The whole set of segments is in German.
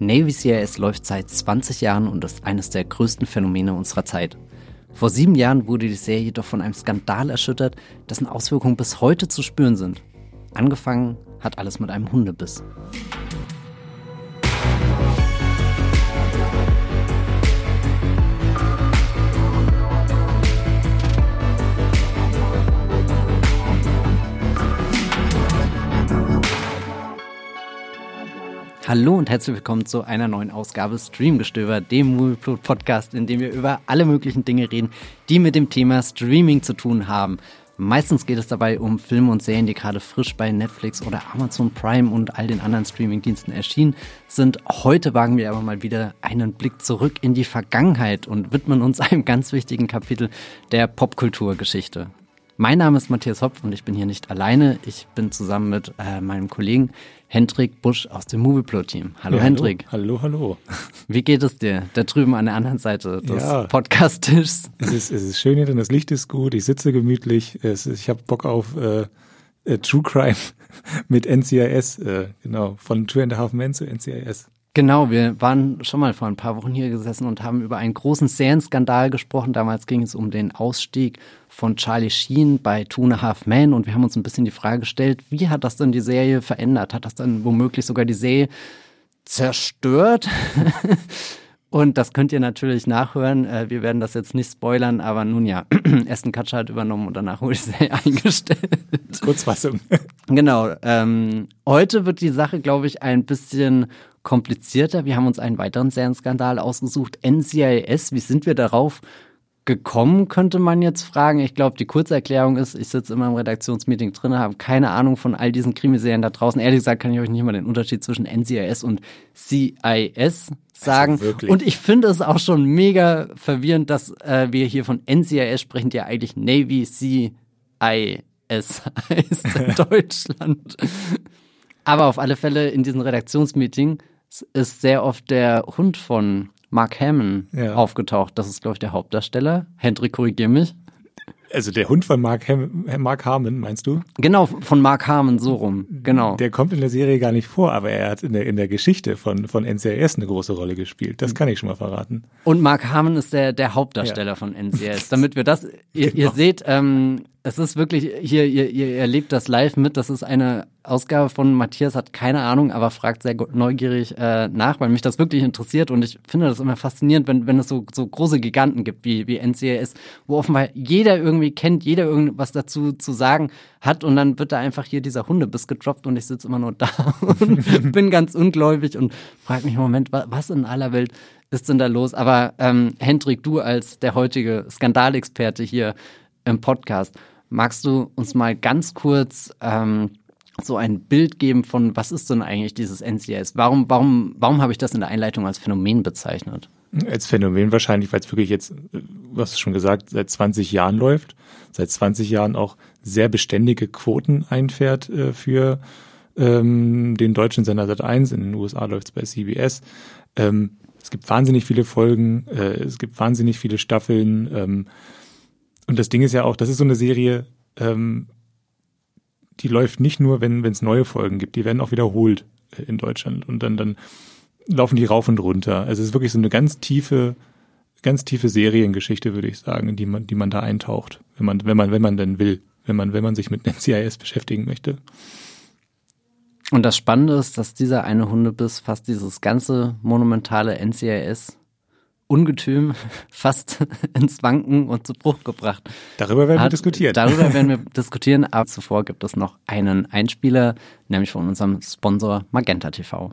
Navy CIS läuft seit 20 Jahren und ist eines der größten Phänomene unserer Zeit. Vor sieben Jahren wurde die Serie jedoch von einem Skandal erschüttert, dessen Auswirkungen bis heute zu spüren sind. Angefangen hat alles mit einem Hundebiss. Hallo und herzlich willkommen zu einer neuen Ausgabe Streamgestöber, dem Movieplot Podcast, in dem wir über alle möglichen Dinge reden, die mit dem Thema Streaming zu tun haben. Meistens geht es dabei um Filme und Serien, die gerade frisch bei Netflix oder Amazon Prime und all den anderen Streamingdiensten erschienen sind. Heute wagen wir aber mal wieder einen Blick zurück in die Vergangenheit und widmen uns einem ganz wichtigen Kapitel der Popkulturgeschichte. Mein Name ist Matthias Hopf und ich bin hier nicht alleine. Ich bin zusammen mit äh, meinem Kollegen Hendrik Busch aus dem Movieplot-Team. Hallo ja, Hendrik. Hallo, hallo. Wie geht es dir? Da drüben an der anderen Seite des ja. Podcast-Tischs. Es ist, es ist schön hier, denn das Licht ist gut, ich sitze gemütlich, es, ich habe Bock auf äh, äh, True Crime mit NCIS, äh, genau, von Two and a Half Men zu NCIS. Genau, wir waren schon mal vor ein paar Wochen hier gesessen und haben über einen großen Serienskandal gesprochen. Damals ging es um den Ausstieg von Charlie Sheen bei Two and a Half Men und wir haben uns ein bisschen die Frage gestellt, wie hat das denn die Serie verändert? Hat das dann womöglich sogar die Serie zerstört? Und das könnt ihr natürlich nachhören. Äh, wir werden das jetzt nicht spoilern, aber nun ja, Aston Kutcher hat übernommen und danach wurde die Serie eingestellt. Kurzfassung. Genau. Ähm, heute wird die Sache, glaube ich, ein bisschen komplizierter. Wir haben uns einen weiteren Serienskandal ausgesucht. NCIS, wie sind wir darauf gekommen, könnte man jetzt fragen. Ich glaube, die Kurzerklärung ist, ich sitze immer im Redaktionsmeeting drin, habe keine Ahnung von all diesen Krimiserien da draußen. Ehrlich gesagt kann ich euch nicht mal den Unterschied zwischen NCIS und CIS sagen. Also und ich finde es auch schon mega verwirrend, dass äh, wir hier von NCIS sprechen, die ja eigentlich Navy CIS heißt in Deutschland. Aber auf alle Fälle in diesen Redaktionsmeeting ist sehr oft der Hund von Mark Hammond ja. aufgetaucht. Das ist, glaube ich, der Hauptdarsteller. Hendrik, korrigier mich. Also der Hund von Mark, Ham Mark Harmon, meinst du? Genau, von Mark Harmon, so rum. Genau. Der kommt in der Serie gar nicht vor, aber er hat in der, in der Geschichte von, von NCIS eine große Rolle gespielt. Das kann ich schon mal verraten. Und Mark Harmon ist der, der Hauptdarsteller ja. von NCIS. Damit wir das, ihr, genau. ihr seht, ähm, es ist wirklich, hier, ihr, ihr erlebt das live mit. Das ist eine Ausgabe von Matthias, hat keine Ahnung, aber fragt sehr neugierig äh, nach, weil mich das wirklich interessiert. Und ich finde das immer faszinierend, wenn, wenn es so, so große Giganten gibt wie, wie NCAS, wo offenbar jeder irgendwie kennt, jeder irgendwas dazu zu sagen hat. Und dann wird da einfach hier dieser Hundebiss gedroppt und ich sitze immer nur da und bin ganz ungläubig und frage mich, Moment, was in aller Welt ist denn da los? Aber ähm, Hendrik, du als der heutige Skandalexperte hier im Podcast, Magst du uns mal ganz kurz ähm, so ein Bild geben von, was ist denn eigentlich dieses NCIS? Warum, warum, warum habe ich das in der Einleitung als Phänomen bezeichnet? Als Phänomen wahrscheinlich, weil es wirklich jetzt, du hast es schon gesagt, seit 20 Jahren läuft, seit 20 Jahren auch sehr beständige Quoten einfährt äh, für ähm, den deutschen Sender Sat1. In den USA läuft es bei CBS. Ähm, es gibt wahnsinnig viele Folgen, äh, es gibt wahnsinnig viele Staffeln. Ähm, und das Ding ist ja auch, das ist so eine Serie, ähm, die läuft nicht nur, wenn es neue Folgen gibt, die werden auch wiederholt äh, in Deutschland und dann, dann laufen die rauf und runter. Also es ist wirklich so eine ganz tiefe, ganz tiefe Seriengeschichte, würde ich sagen, in die man, die man da eintaucht, wenn man, wenn man, wenn man denn will, wenn man, wenn man sich mit NCIS beschäftigen möchte. Und das Spannende ist, dass dieser eine Hundebiss fast dieses ganze monumentale NCIS Ungetüm fast ins Wanken und zu Bruch gebracht. Darüber werden hat. wir diskutieren. Darüber werden wir diskutieren, aber zuvor gibt es noch einen Einspieler, nämlich von unserem Sponsor Magenta TV.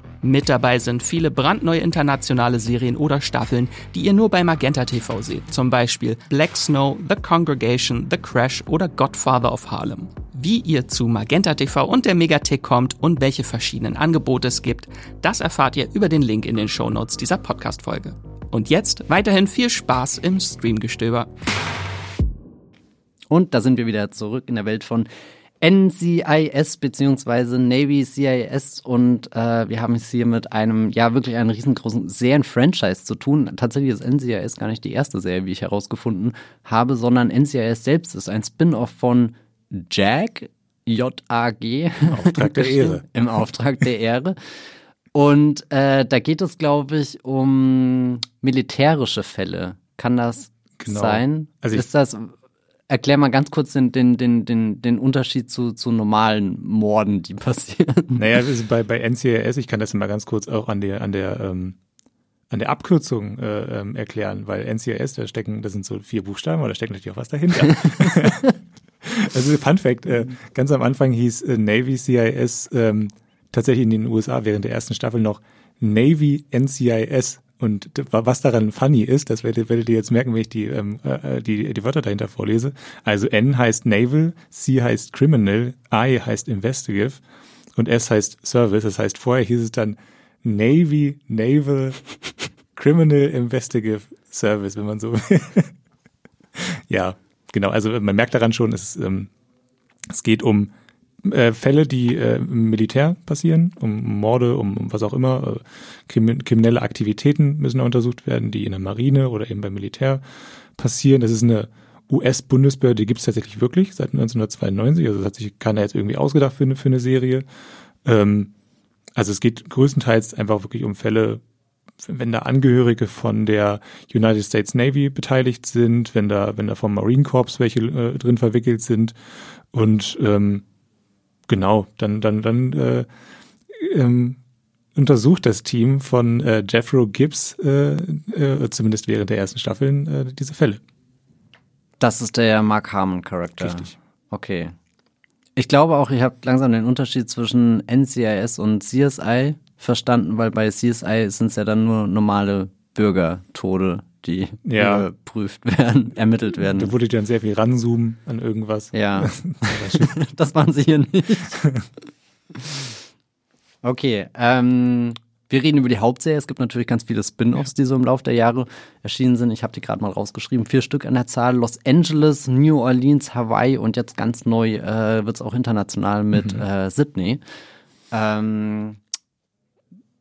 Mit dabei sind viele brandneue internationale Serien oder Staffeln, die ihr nur bei Magenta TV seht. Zum Beispiel Black Snow, The Congregation, The Crash oder Godfather of Harlem. Wie ihr zu Magenta TV und der Megathek kommt und welche verschiedenen Angebote es gibt, das erfahrt ihr über den Link in den Shownotes dieser Podcast-Folge. Und jetzt weiterhin viel Spaß im Streamgestöber. Und da sind wir wieder zurück in der Welt von NCIS beziehungsweise Navy CIS und äh, wir haben es hier mit einem, ja wirklich einem riesengroßen Serien-Franchise zu tun. Tatsächlich ist NCIS gar nicht die erste Serie, wie ich herausgefunden habe, sondern NCIS selbst ist ein Spin-off von Jack, J-A-G. Im Auftrag der Ehre. Im Auftrag der Ehre. Und äh, da geht es, glaube ich, um militärische Fälle. Kann das genau. sein? Also ist das Erklär mal ganz kurz den, den, den, den, den Unterschied zu, zu normalen Morden, die passieren. Naja, bei, bei NCIS, ich kann das mal ganz kurz auch an der, an der, ähm, an der Abkürzung äh, ähm, erklären, weil NCIS, da stecken, das sind so vier Buchstaben, aber da steckt natürlich auch was dahinter. also Fun Fact, äh, ganz am Anfang hieß äh, Navy CIS ähm, tatsächlich in den USA während der ersten Staffel noch Navy NCIS und was daran funny ist, das werdet, werdet ihr jetzt merken, wenn ich die, ähm, äh, die, die Wörter dahinter vorlese. Also N heißt Naval, C heißt Criminal, I heißt Investigative und S heißt Service. Das heißt, vorher hieß es dann Navy, Naval, Criminal Investigative Service, wenn man so will. ja, genau. Also man merkt daran schon, es, ähm, es geht um äh, Fälle, die äh, im Militär passieren, um Morde, um, um was auch immer, äh, kriminelle Aktivitäten müssen untersucht werden, die in der Marine oder eben beim Militär passieren. Das ist eine US-Bundesbehörde, die gibt es tatsächlich wirklich seit 1992. Also das hat sich keiner jetzt irgendwie ausgedacht für eine, für eine Serie. Ähm, also es geht größtenteils einfach wirklich um Fälle, wenn da Angehörige von der United States Navy beteiligt sind, wenn da, wenn da vom Marine Corps welche äh, drin verwickelt sind und ähm, Genau, dann, dann, dann äh, ähm, untersucht das Team von äh, Jeffro Gibbs, äh, äh, zumindest während der ersten Staffeln, äh, diese Fälle. Das ist der Mark Harmon-Charakter. Richtig. Okay. Ich glaube auch, ihr habt langsam den Unterschied zwischen NCIS und CSI verstanden, weil bei CSI sind es ja dann nur normale Bürgertode, die ja. geprüft werden, ermittelt werden. Da wurde dann sehr viel ranzoomen an irgendwas. Ja, das machen sie hier nicht. Okay, ähm, wir reden über die Hauptserie. Es gibt natürlich ganz viele Spin-offs, die so im Laufe der Jahre erschienen sind. Ich habe die gerade mal rausgeschrieben. Vier Stück an der Zahl. Los Angeles, New Orleans, Hawaii und jetzt ganz neu äh, wird es auch international mit mhm. äh, Sydney. Ähm,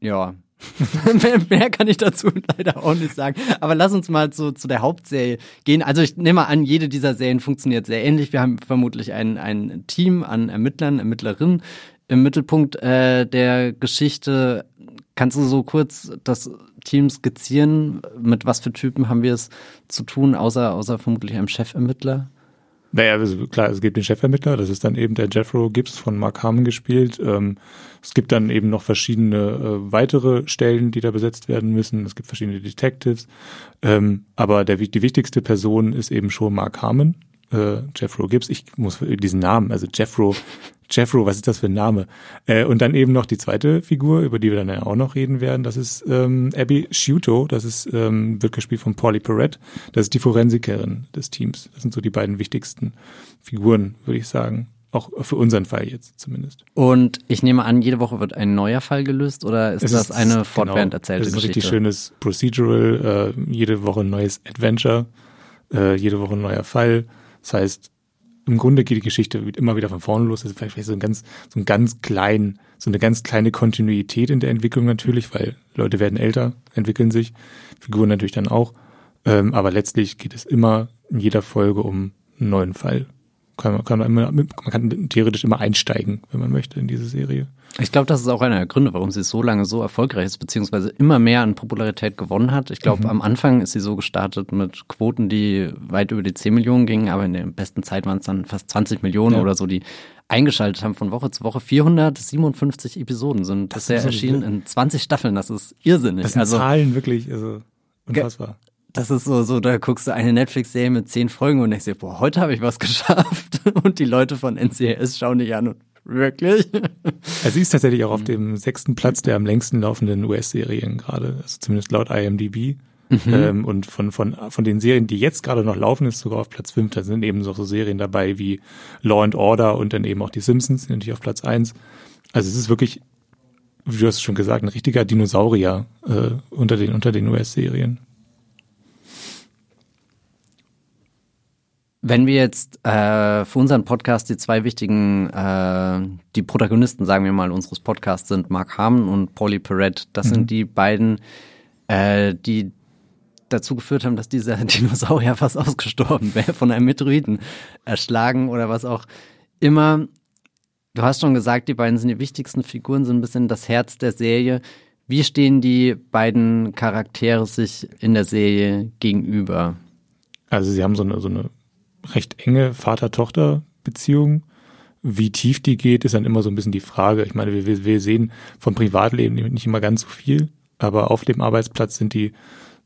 ja, mehr, mehr, kann ich dazu leider auch nicht sagen. Aber lass uns mal zu, zu der Hauptserie gehen. Also ich nehme an, jede dieser Serien funktioniert sehr ähnlich. Wir haben vermutlich ein, ein Team an Ermittlern, Ermittlerinnen im Mittelpunkt äh, der Geschichte. Kannst du so kurz das Team skizzieren? Mit was für Typen haben wir es zu tun, außer, außer vermutlich einem Chefermittler? Naja, also klar, es gibt den Chefermittler, das ist dann eben der Jeffro Gibbs von Mark Harmon gespielt. Ähm, es gibt dann eben noch verschiedene äh, weitere Stellen, die da besetzt werden müssen. Es gibt verschiedene Detectives. Ähm, aber der, die wichtigste Person ist eben schon Mark Harmon, äh, Jeffro Gibbs. Ich muss diesen Namen, also Jeffro Jeffro, was ist das für ein Name? Äh, und dann eben noch die zweite Figur, über die wir dann ja auch noch reden werden, das ist ähm, Abby Sciuto, das ist, ähm, wird gespielt von Polly Perrette, das ist die Forensikerin des Teams. Das sind so die beiden wichtigsten Figuren, würde ich sagen. Auch für unseren Fall jetzt zumindest. Und ich nehme an, jede Woche wird ein neuer Fall gelöst oder ist es das eine genau, fortwährend erzählte Geschichte? Das ist ein richtig schönes Procedural, äh, jede Woche ein neues Adventure, äh, jede Woche ein neuer Fall. Das heißt, im Grunde geht die Geschichte immer wieder von vorne los. Das ist vielleicht so ein ganz, so ein ganz klein, so eine ganz kleine Kontinuität in der Entwicklung natürlich, weil Leute werden älter, entwickeln sich, Figuren natürlich dann auch. Ähm, aber letztlich geht es immer in jeder Folge um einen neuen Fall. Kann, kann man, immer, man kann theoretisch immer einsteigen, wenn man möchte, in diese Serie. Ich glaube, das ist auch einer der Gründe, warum sie so lange so erfolgreich ist, beziehungsweise immer mehr an Popularität gewonnen hat. Ich glaube, mhm. am Anfang ist sie so gestartet mit Quoten, die weit über die 10 Millionen gingen, aber in der besten Zeit waren es dann fast 20 Millionen ja. oder so, die eingeschaltet haben von Woche zu Woche. 457 Episoden sind das bisher erschienen in 20 Staffeln. Das ist irrsinnig. Das sind also, Zahlen wirklich, also unfassbar das ist so, so, da guckst du eine Netflix-Serie mit zehn Folgen und denkst dir, boah, heute habe ich was geschafft. Und die Leute von NCIS schauen dich an und Wirklich? Also sie ist tatsächlich auch auf dem sechsten Platz der am längsten laufenden US-Serien gerade, also zumindest laut IMDb. Mhm. Ähm, und von, von, von den Serien, die jetzt gerade noch laufen, ist sogar auf Platz fünf. Da sind eben so, so Serien dabei wie Law and Order und dann eben auch die Simpsons, die natürlich auf Platz eins. Also es ist wirklich, wie du hast schon gesagt, ein richtiger Dinosaurier äh, unter den, unter den US-Serien. Wenn wir jetzt äh, für unseren Podcast die zwei wichtigen, äh, die Protagonisten, sagen wir mal, unseres Podcasts sind Mark Harmon und Polly Perrette. Das mhm. sind die beiden, äh, die dazu geführt haben, dass dieser Dinosaurier fast ausgestorben wäre, von einem Meteoriten erschlagen oder was auch immer. Du hast schon gesagt, die beiden sind die wichtigsten Figuren, sind ein bisschen das Herz der Serie. Wie stehen die beiden Charaktere sich in der Serie gegenüber? Also sie haben so eine, so eine recht enge Vater-Tochter-Beziehung. Wie tief die geht, ist dann immer so ein bisschen die Frage. Ich meine, wir, wir sehen vom Privatleben nicht immer ganz so viel, aber auf dem Arbeitsplatz sind die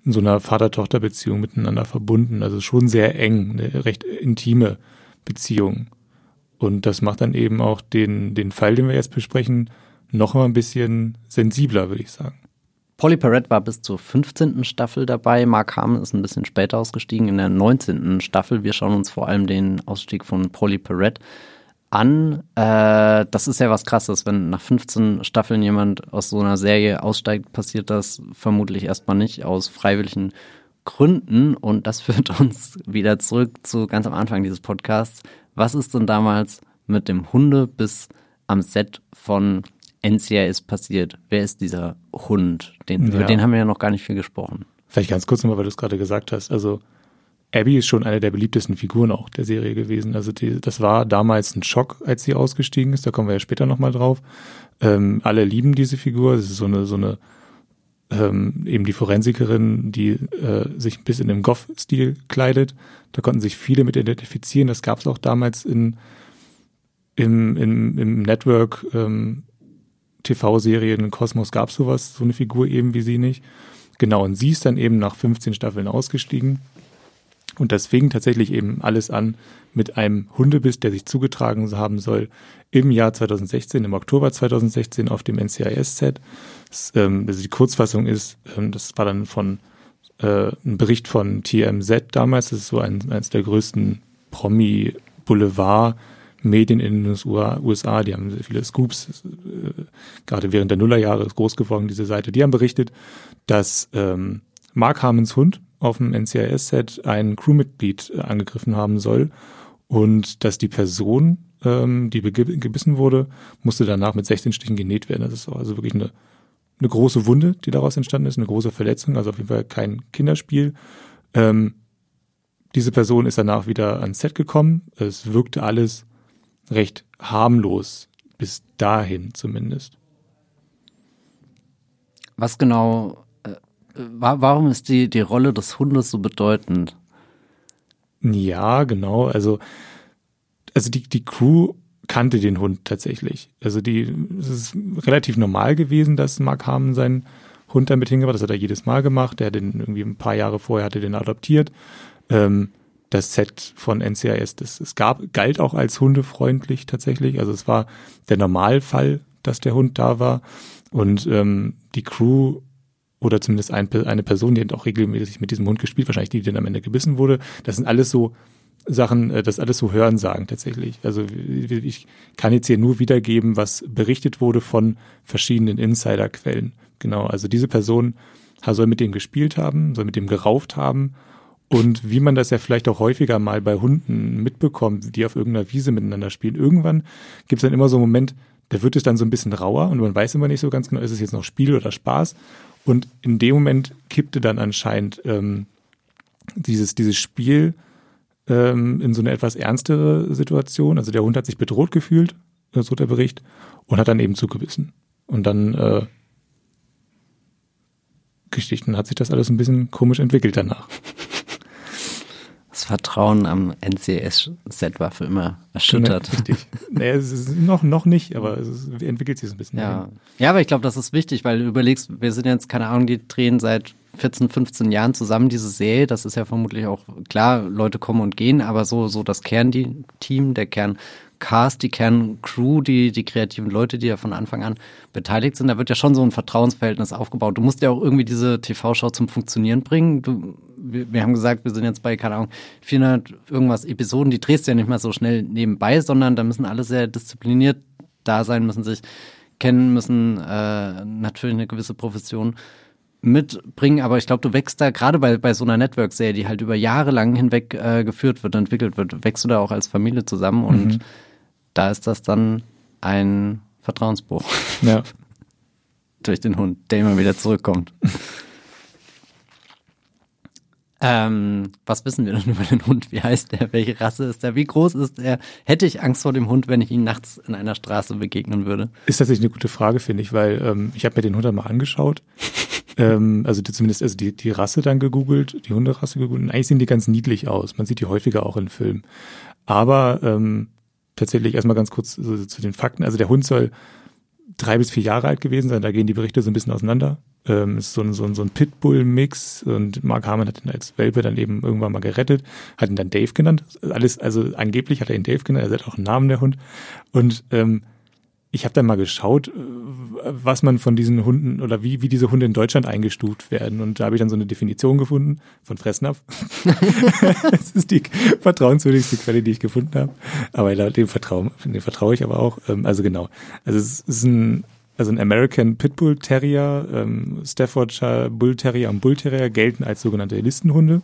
in so einer Vater-Tochter-Beziehung miteinander verbunden. Also schon sehr eng, eine recht intime Beziehung. Und das macht dann eben auch den, den Fall, den wir jetzt besprechen, noch mal ein bisschen sensibler, würde ich sagen. Polly Perrette war bis zur 15. Staffel dabei. Mark Harmon ist ein bisschen später ausgestiegen in der 19. Staffel. Wir schauen uns vor allem den Ausstieg von Polly Perrette an. Äh, das ist ja was krasses, wenn nach 15 Staffeln jemand aus so einer Serie aussteigt, passiert das vermutlich erstmal nicht aus freiwilligen Gründen. Und das führt uns wieder zurück zu ganz am Anfang dieses Podcasts. Was ist denn damals mit dem Hunde bis am Set von NCIS passiert? Wer ist dieser Hund? Den, ja. Über den haben wir ja noch gar nicht viel gesprochen. Vielleicht ganz kurz nochmal, weil du es gerade gesagt hast. Also Abby ist schon eine der beliebtesten Figuren auch der Serie gewesen. Also die, das war damals ein Schock, als sie ausgestiegen ist. Da kommen wir ja später nochmal drauf. Ähm, alle lieben diese Figur. Es ist so eine, so eine ähm, eben die Forensikerin, die äh, sich ein bisschen im Goth-Stil kleidet. Da konnten sich viele mit identifizieren. Das gab es auch damals in, im, im, im Network ähm, TV-Serien in Kosmos gab es sowas, so eine Figur eben wie sie nicht. Genau, und sie ist dann eben nach 15 Staffeln ausgestiegen. Und das fing tatsächlich eben alles an mit einem Hundebiss, der sich zugetragen haben soll im Jahr 2016, im Oktober 2016 auf dem NCIS-Set. Ähm, also die Kurzfassung ist, ähm, das war dann von äh, ein Bericht von TMZ damals, das ist so ein, eines der größten Promi-Boulevard- Medien in den USA, die haben sehr viele Scoops, äh, gerade während der Nullerjahre ist groß geworden, diese Seite, die haben berichtet, dass ähm, Mark Harmons Hund auf dem NCIS-Set ein Crewmitglied äh, angegriffen haben soll und dass die Person, ähm, die gebissen wurde, musste danach mit 16 Stichen genäht werden. Das ist also wirklich eine, eine große Wunde, die daraus entstanden ist, eine große Verletzung, also auf jeden Fall kein Kinderspiel. Ähm, diese Person ist danach wieder ans Set gekommen. Es wirkte alles recht harmlos, bis dahin zumindest. Was genau, äh, warum ist die, die Rolle des Hundes so bedeutend? Ja, genau. Also, also die, die Crew kannte den Hund tatsächlich. Also die, es ist relativ normal gewesen, dass Mark Harmon seinen Hund damit hingebracht. Das hat er jedes Mal gemacht. Der hat den irgendwie ein paar Jahre vorher hatte den adoptiert. Ähm, das Set von NCIS, das, es gab, galt auch als hundefreundlich tatsächlich. Also es war der Normalfall, dass der Hund da war. Und ähm, die Crew oder zumindest ein, eine Person, die hat auch regelmäßig mit diesem Hund gespielt, wahrscheinlich die, die dann am Ende gebissen wurde. Das sind alles so Sachen, äh, das alles so Hören sagen tatsächlich. Also ich kann jetzt hier nur wiedergeben, was berichtet wurde von verschiedenen Insiderquellen. Genau, also diese Person soll mit dem gespielt haben, soll mit dem gerauft haben und wie man das ja vielleicht auch häufiger mal bei Hunden mitbekommt, die auf irgendeiner Wiese miteinander spielen, irgendwann gibt es dann immer so einen Moment, da wird es dann so ein bisschen rauer und man weiß immer nicht so ganz genau, ist es jetzt noch Spiel oder Spaß. Und in dem Moment kippte dann anscheinend ähm, dieses, dieses Spiel ähm, in so eine etwas ernstere Situation. Also der Hund hat sich bedroht gefühlt, äh, so der Bericht, und hat dann eben zugebissen. Und dann äh, Geschichten hat sich das alles ein bisschen komisch entwickelt danach. Das Vertrauen am NCS-Set war für immer erschüttert. Richtig. nee, es ist noch, noch nicht, aber es entwickelt sich so ein bisschen. Ja, ja aber ich glaube, das ist wichtig, weil du überlegst, wir sind jetzt, keine Ahnung, die drehen seit 14, 15 Jahren zusammen, diese Serie. Das ist ja vermutlich auch klar, Leute kommen und gehen, aber so, so das Kernteam, der Kerncast, die Kerncrew, die, die kreativen Leute, die ja von Anfang an beteiligt sind, da wird ja schon so ein Vertrauensverhältnis aufgebaut. Du musst ja auch irgendwie diese TV-Show zum Funktionieren bringen. Du, wir, wir haben gesagt, wir sind jetzt bei, keine Ahnung, 400 irgendwas Episoden, die drehst du ja nicht mal so schnell nebenbei, sondern da müssen alle sehr diszipliniert da sein, müssen sich kennen, müssen äh, natürlich eine gewisse Profession mitbringen, aber ich glaube, du wächst da gerade bei, bei so einer Network-Serie, die halt über Jahre lang hinweg äh, geführt wird, entwickelt wird, wächst du da auch als Familie zusammen und mhm. da ist das dann ein Vertrauensbruch. Ja. Durch den Hund, der immer wieder zurückkommt. Ähm, was wissen wir denn über den Hund? Wie heißt der? Welche Rasse ist er? Wie groß ist er? Hätte ich Angst vor dem Hund, wenn ich ihn nachts in einer Straße begegnen würde? Ist tatsächlich eine gute Frage, finde ich, weil ähm, ich habe mir den Hund einmal angeschaut. ähm, also die, zumindest also die, die Rasse dann gegoogelt, die Hunderasse gegoogelt. Und eigentlich sehen die ganz niedlich aus. Man sieht die häufiger auch in Filmen. Aber ähm, tatsächlich erstmal ganz kurz also zu den Fakten. Also der Hund soll drei bis vier Jahre alt gewesen sein. Da gehen die Berichte so ein bisschen auseinander. Ähm, ist so ein, so ein, so ein Pitbull-Mix und Mark Harmon hat ihn als Welpe dann eben irgendwann mal gerettet, hat ihn dann Dave genannt. Alles, also angeblich hat er ihn Dave genannt, er hat auch einen Namen der Hund. Und ähm, ich habe dann mal geschaut, was man von diesen Hunden oder wie, wie diese Hunde in Deutschland eingestuft werden. Und da habe ich dann so eine Definition gefunden von Fressnapf. das ist die vertrauenswürdigste Quelle, die ich gefunden habe. Aber dem vertraue, dem vertraue ich aber auch. Ähm, also genau. Also es ist ein also ein American Pitbull Terrier, ähm, Staffordshire Bull Terrier und Bull Terrier gelten als sogenannte Listenhunde.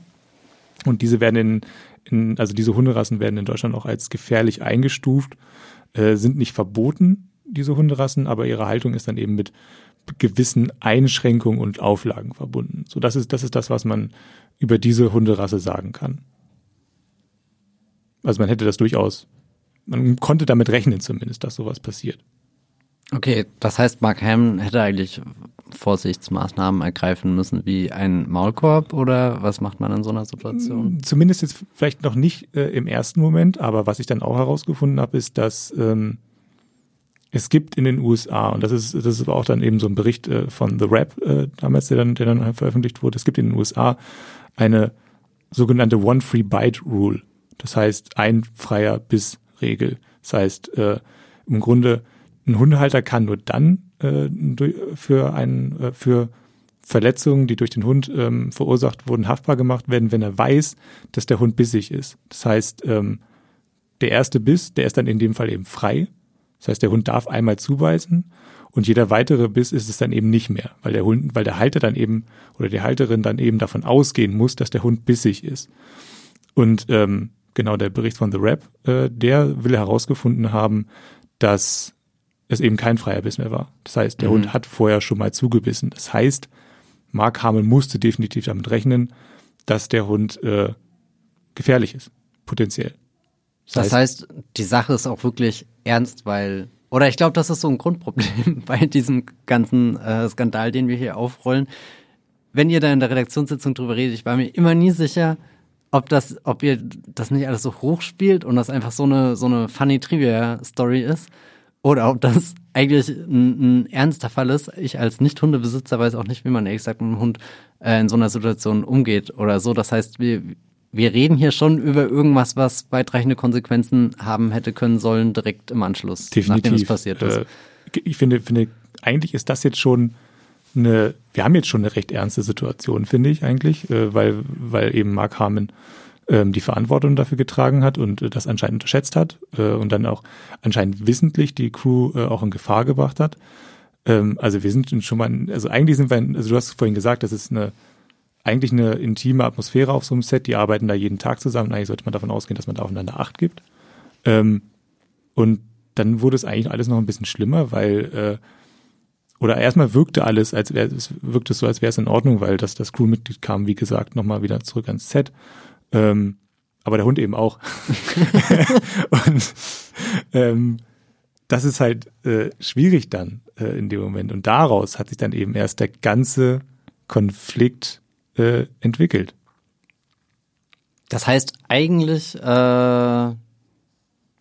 Und diese werden in, in also diese Hunderassen werden in Deutschland auch als gefährlich eingestuft, äh, sind nicht verboten, diese Hunderassen, aber ihre Haltung ist dann eben mit gewissen Einschränkungen und Auflagen verbunden. So, das ist, das ist das, was man über diese Hunderasse sagen kann. Also man hätte das durchaus, man konnte damit rechnen zumindest, dass sowas passiert. Okay, das heißt, Mark Ham hätte eigentlich Vorsichtsmaßnahmen ergreifen müssen wie ein Maulkorb oder was macht man in so einer Situation? Mm, zumindest jetzt vielleicht noch nicht äh, im ersten Moment, aber was ich dann auch herausgefunden habe, ist, dass ähm, es gibt in den USA, und das ist, das ist auch dann eben so ein Bericht äh, von The Rap äh, damals, der dann, der dann veröffentlicht wurde, es gibt in den USA eine sogenannte One Free Bite Rule. Das heißt, ein freier Biss-Regel. Das heißt, äh, im Grunde ein Hundehalter kann nur dann äh, für, ein, äh, für Verletzungen, die durch den Hund ähm, verursacht wurden, haftbar gemacht werden, wenn er weiß, dass der Hund bissig ist. Das heißt, ähm, der erste Biss, der ist dann in dem Fall eben frei. Das heißt, der Hund darf einmal zubeißen und jeder weitere Biss ist es dann eben nicht mehr, weil der Hund, weil der Halter dann eben oder die Halterin dann eben davon ausgehen muss, dass der Hund bissig ist. Und ähm, genau der Bericht von The Rap, äh, der will herausgefunden haben, dass es eben kein freier Biss mehr war. Das heißt, der mhm. Hund hat vorher schon mal zugebissen. Das heißt, Mark Hamel musste definitiv damit rechnen, dass der Hund äh, gefährlich ist, potenziell. Das, das heißt, heißt, die Sache ist auch wirklich ernst, weil oder ich glaube, das ist so ein Grundproblem bei diesem ganzen äh, Skandal, den wir hier aufrollen. Wenn ihr da in der Redaktionssitzung drüber redet, ich war mir immer nie sicher, ob das, ob ihr das nicht alles so hochspielt und das einfach so eine so eine funny Trivia Story ist oder ob das eigentlich ein, ein ernster Fall ist. Ich als Nicht-Hundebesitzer weiß auch nicht, wie man gesagt mit einem Hund äh, in so einer Situation umgeht oder so. Das heißt, wir, wir reden hier schon über irgendwas, was weitreichende Konsequenzen haben hätte können sollen, direkt im Anschluss, Definitiv. nachdem es passiert ist. Äh, ich finde, finde, eigentlich ist das jetzt schon eine, wir haben jetzt schon eine recht ernste Situation, finde ich eigentlich, äh, weil, weil eben Mark Harmon ähm, die Verantwortung dafür getragen hat und äh, das anscheinend unterschätzt hat äh, und dann auch anscheinend wissentlich die Crew äh, auch in Gefahr gebracht hat. Ähm, also wir sind schon mal, also eigentlich sind wir, also du hast vorhin gesagt, das ist eine eigentlich eine intime Atmosphäre auf so einem Set. Die arbeiten da jeden Tag zusammen. Eigentlich sollte man davon ausgehen, dass man da aufeinander Acht gibt. Ähm, und dann wurde es eigentlich alles noch ein bisschen schlimmer, weil äh, oder erstmal wirkte alles, als wäre es wirkte so, als wäre es in Ordnung, weil das das Crewmitglied kam, wie gesagt, nochmal wieder zurück ans Set ähm, aber der Hund eben auch. und ähm, das ist halt äh, schwierig dann äh, in dem Moment. Und daraus hat sich dann eben erst der ganze Konflikt äh, entwickelt. Das heißt eigentlich, äh, oder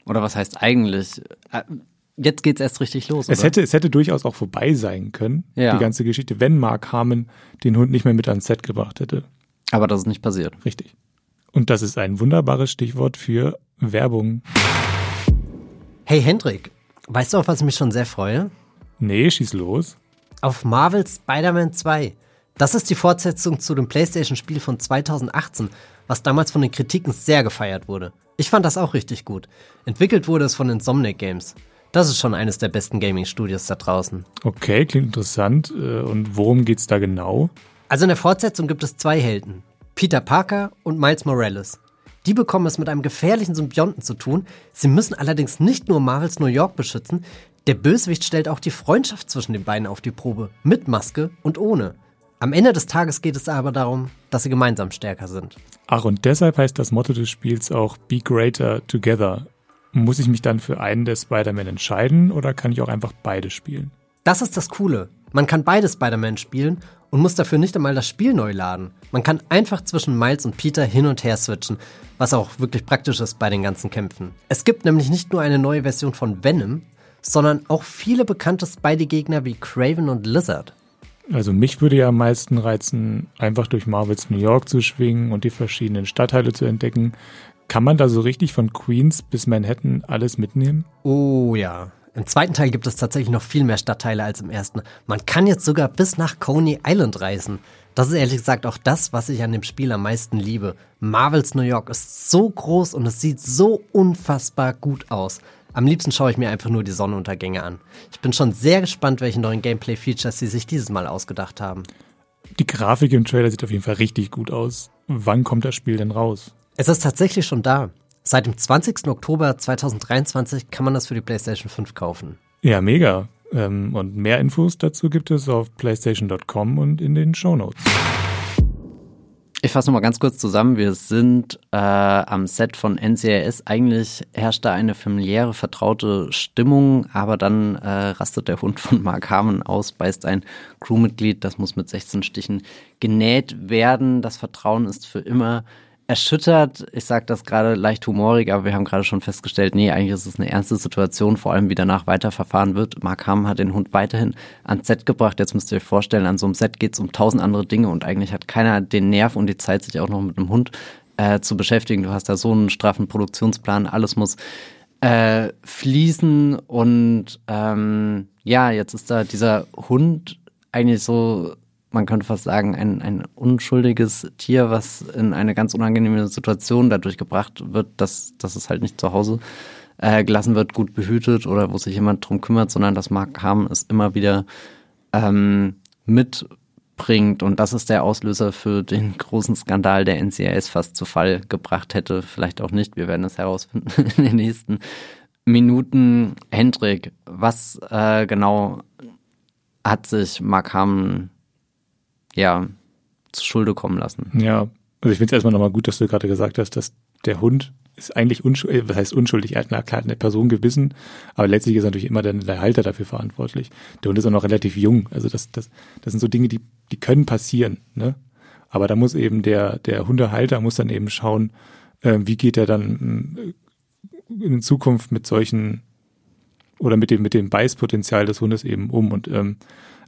was heißt eigentlich? Äh, jetzt geht's erst richtig los. Es oder? hätte, es hätte durchaus auch vorbei sein können, Ja. die ganze Geschichte, wenn Mark Harmon den Hund nicht mehr mit ans Set gebracht hätte. Aber das ist nicht passiert. Richtig. Und das ist ein wunderbares Stichwort für Werbung. Hey Hendrik, weißt du, auf was ich mich schon sehr freue? Nee, schieß los. Auf Marvel Spider-Man 2. Das ist die Fortsetzung zu dem PlayStation-Spiel von 2018, was damals von den Kritiken sehr gefeiert wurde. Ich fand das auch richtig gut. Entwickelt wurde es von Insomniac Games. Das ist schon eines der besten Gaming-Studios da draußen. Okay, klingt interessant. Äh, Und worum geht's da genau? Also in der Fortsetzung gibt es zwei Helden. Peter Parker und Miles Morales. Die bekommen es mit einem gefährlichen Symbionten zu tun. Sie müssen allerdings nicht nur Marvels New York beschützen. Der Bösewicht stellt auch die Freundschaft zwischen den beiden auf die Probe. Mit Maske und ohne. Am Ende des Tages geht es aber darum, dass sie gemeinsam stärker sind. Ach, und deshalb heißt das Motto des Spiels auch Be Greater Together. Muss ich mich dann für einen der Spider-Man entscheiden oder kann ich auch einfach beide spielen? Das ist das Coole. Man kann beide Spider-Man spielen und muss dafür nicht einmal das Spiel neu laden. Man kann einfach zwischen Miles und Peter hin und her switchen, was auch wirklich praktisch ist bei den ganzen Kämpfen. Es gibt nämlich nicht nur eine neue Version von Venom, sondern auch viele bekannte Spidey-Gegner wie Craven und Lizard. Also mich würde ja am meisten reizen, einfach durch Marvels New York zu schwingen und die verschiedenen Stadtteile zu entdecken. Kann man da so richtig von Queens bis Manhattan alles mitnehmen? Oh ja. Im zweiten Teil gibt es tatsächlich noch viel mehr Stadtteile als im ersten. Man kann jetzt sogar bis nach Coney Island reisen. Das ist ehrlich gesagt auch das, was ich an dem Spiel am meisten liebe. Marvels New York ist so groß und es sieht so unfassbar gut aus. Am liebsten schaue ich mir einfach nur die Sonnenuntergänge an. Ich bin schon sehr gespannt, welche neuen Gameplay-Features sie sich dieses Mal ausgedacht haben. Die Grafik im Trailer sieht auf jeden Fall richtig gut aus. Wann kommt das Spiel denn raus? Es ist tatsächlich schon da. Seit dem 20. Oktober 2023 kann man das für die PlayStation 5 kaufen. Ja, mega. Ähm, und mehr Infos dazu gibt es auf playstation.com und in den Shownotes. Ich fasse nochmal ganz kurz zusammen. Wir sind äh, am Set von NCIS. Eigentlich herrscht da eine familiäre, vertraute Stimmung, aber dann äh, rastet der Hund von Mark Harmon aus, beißt ein Crewmitglied. Das muss mit 16 Stichen genäht werden. Das Vertrauen ist für immer erschüttert. Ich sage das gerade leicht humorig, aber wir haben gerade schon festgestellt, nee, eigentlich ist es eine ernste Situation, vor allem wie danach weiterverfahren wird. Mark Hamm hat den Hund weiterhin ans Set gebracht. Jetzt müsst ihr euch vorstellen, an so einem Set geht es um tausend andere Dinge und eigentlich hat keiner den Nerv und die Zeit, sich auch noch mit einem Hund äh, zu beschäftigen. Du hast da so einen straffen Produktionsplan, alles muss äh, fließen und ähm, ja, jetzt ist da dieser Hund eigentlich so man könnte fast sagen, ein, ein unschuldiges Tier, was in eine ganz unangenehme Situation dadurch gebracht wird, dass, dass es halt nicht zu Hause äh, gelassen wird, gut behütet oder wo sich jemand drum kümmert, sondern dass Mark Harm es immer wieder ähm, mitbringt. Und das ist der Auslöser für den großen Skandal, der NCIS fast zu Fall gebracht hätte. Vielleicht auch nicht. Wir werden es herausfinden in den nächsten Minuten. Hendrik, was äh, genau hat sich Mark Harmon ja, zu Schulde kommen lassen. Ja, also ich finde es erstmal nochmal gut, dass du gerade gesagt hast, dass der Hund ist eigentlich unschuldig, was heißt unschuldig, er hat na klar eine Person gebissen, aber letztlich ist natürlich immer der, der Halter dafür verantwortlich. Der Hund ist auch noch relativ jung, also das, das, das sind so Dinge, die, die können passieren, ne? Aber da muss eben der, der Hundehalter muss dann eben schauen, äh, wie geht er dann äh, in Zukunft mit solchen oder mit dem, mit dem Beißpotenzial des Hundes eben um und ähm,